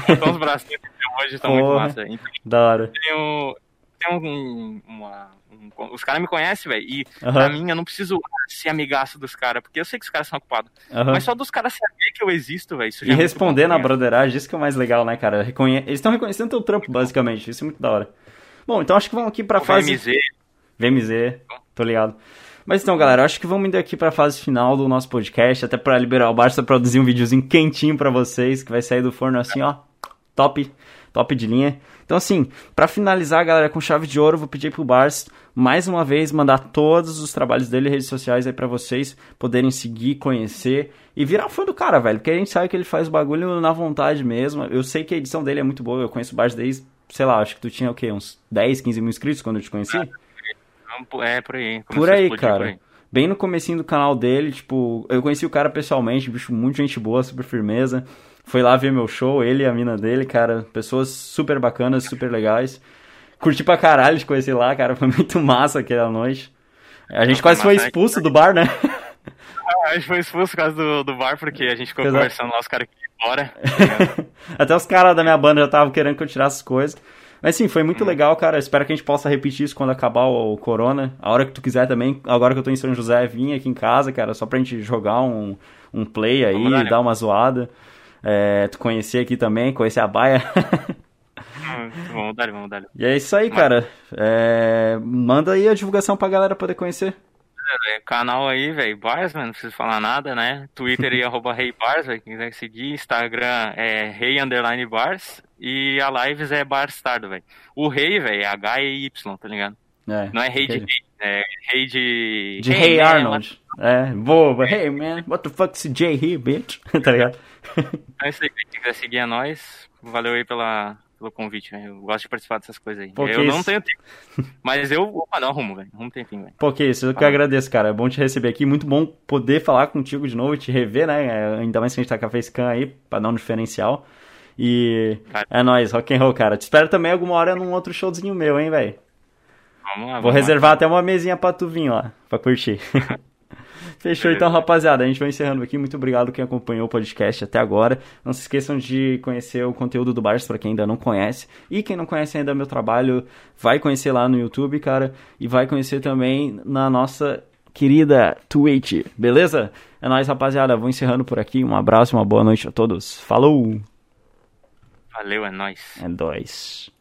Então os bracinhos hoje estão muito massa. Então, da hora. Tenho, tenho um, uma, um, os caras me conhecem, velho. E uhum. pra mim eu não preciso ser amigaço dos caras, porque eu sei que os caras são ocupados. Uhum. Mas só dos caras saber que eu existo, velho. E é responder na broderagem, isso que é o mais legal, né, cara? Reconhe... Eles estão reconhecendo teu trampo, basicamente. Isso é muito da hora. Bom, então acho que vamos aqui pra o fase. VMZ. VMZ, tô ligado. Mas então, galera, acho que vamos indo aqui para a fase final do nosso podcast, até para liberar o Barça produzir um videozinho quentinho para vocês, que vai sair do forno assim, ó, top, top de linha. Então, assim, para finalizar, galera, com chave de ouro, vou pedir pro Barça mais uma vez mandar todos os trabalhos dele redes sociais aí para vocês poderem seguir, conhecer e virar fã do cara, velho, porque a gente sabe que ele faz o bagulho na vontade mesmo. Eu sei que a edição dele é muito boa, eu conheço o Barça desde, sei lá, acho que tu tinha o quê, uns 10, 15 mil inscritos quando eu te conheci? É, por aí. Por aí, cara. Por aí. Bem no comecinho do canal dele, tipo, eu conheci o cara pessoalmente, bicho, muito gente boa, super firmeza. Foi lá ver meu show, ele e a mina dele, cara, pessoas super bacanas, super legais. Curti pra caralho de conhecer lá, cara, foi muito massa aquela noite. A gente quase foi expulso do bar, né? A gente foi expulso por causa do, do bar, porque a gente ficou Exato. conversando lá, os caras queriam ir embora. Até os caras da minha banda já estavam querendo que eu tirasse as coisas. Mas sim, foi muito hum. legal, cara. Espero que a gente possa repetir isso quando acabar o, Corona. A hora que tu quiser também. Agora que eu tô em São José, vim aqui em casa, cara, só pra gente jogar um, um play aí, dar, né? dar uma zoada. É, tu conhecer aqui também, conhecer a baia. Hum, vamos dar, vamos dar. E é isso aí, cara. É, manda aí a divulgação pra galera poder conhecer. É, canal aí, velho, Bars, não preciso falar nada, né? Twitter e arroba Rei Bars, quem quiser seguir. Instagram é Rei Underline Bars. E a Lives é Barstardo, velho. O Rei, velho, é H-E-Y, tá ligado? É, não é Rei de Rei, é Rei de. De Rei hey, Arnold. É, boa, hey man, what the fuck is J here, bitch? tá ligado? Então é isso aí, quem quiser seguir a nós, valeu aí pela, pelo convite, Eu gosto de participar dessas coisas aí. Pô, eu não isso? tenho tempo. Mas eu, opa, não arrumo, velho. Arrumo tempinho, velho. Pô, que isso, eu que agradeço, cara. É bom te receber aqui. Muito bom poder falar contigo de novo e te rever, né? É, ainda mais que a gente tá com a Facecam aí, pra dar um diferencial. E cara. é nóis, rock and roll, cara. Te espero também alguma hora num outro showzinho meu, hein, velho. Vamos lá, Vou vamos reservar lá. até uma mesinha pra tu vir lá, pra curtir. Fechou então, rapaziada. A gente vai encerrando aqui. Muito obrigado quem acompanhou o podcast até agora. Não se esqueçam de conhecer o conteúdo do Bars para quem ainda não conhece. E quem não conhece ainda meu trabalho, vai conhecer lá no YouTube, cara. E vai conhecer também na nossa querida Twitch. Beleza? É nóis, rapaziada. Vou encerrando por aqui. Um abraço, uma boa noite a todos. Falou! Valeu, é nóis. É nóis.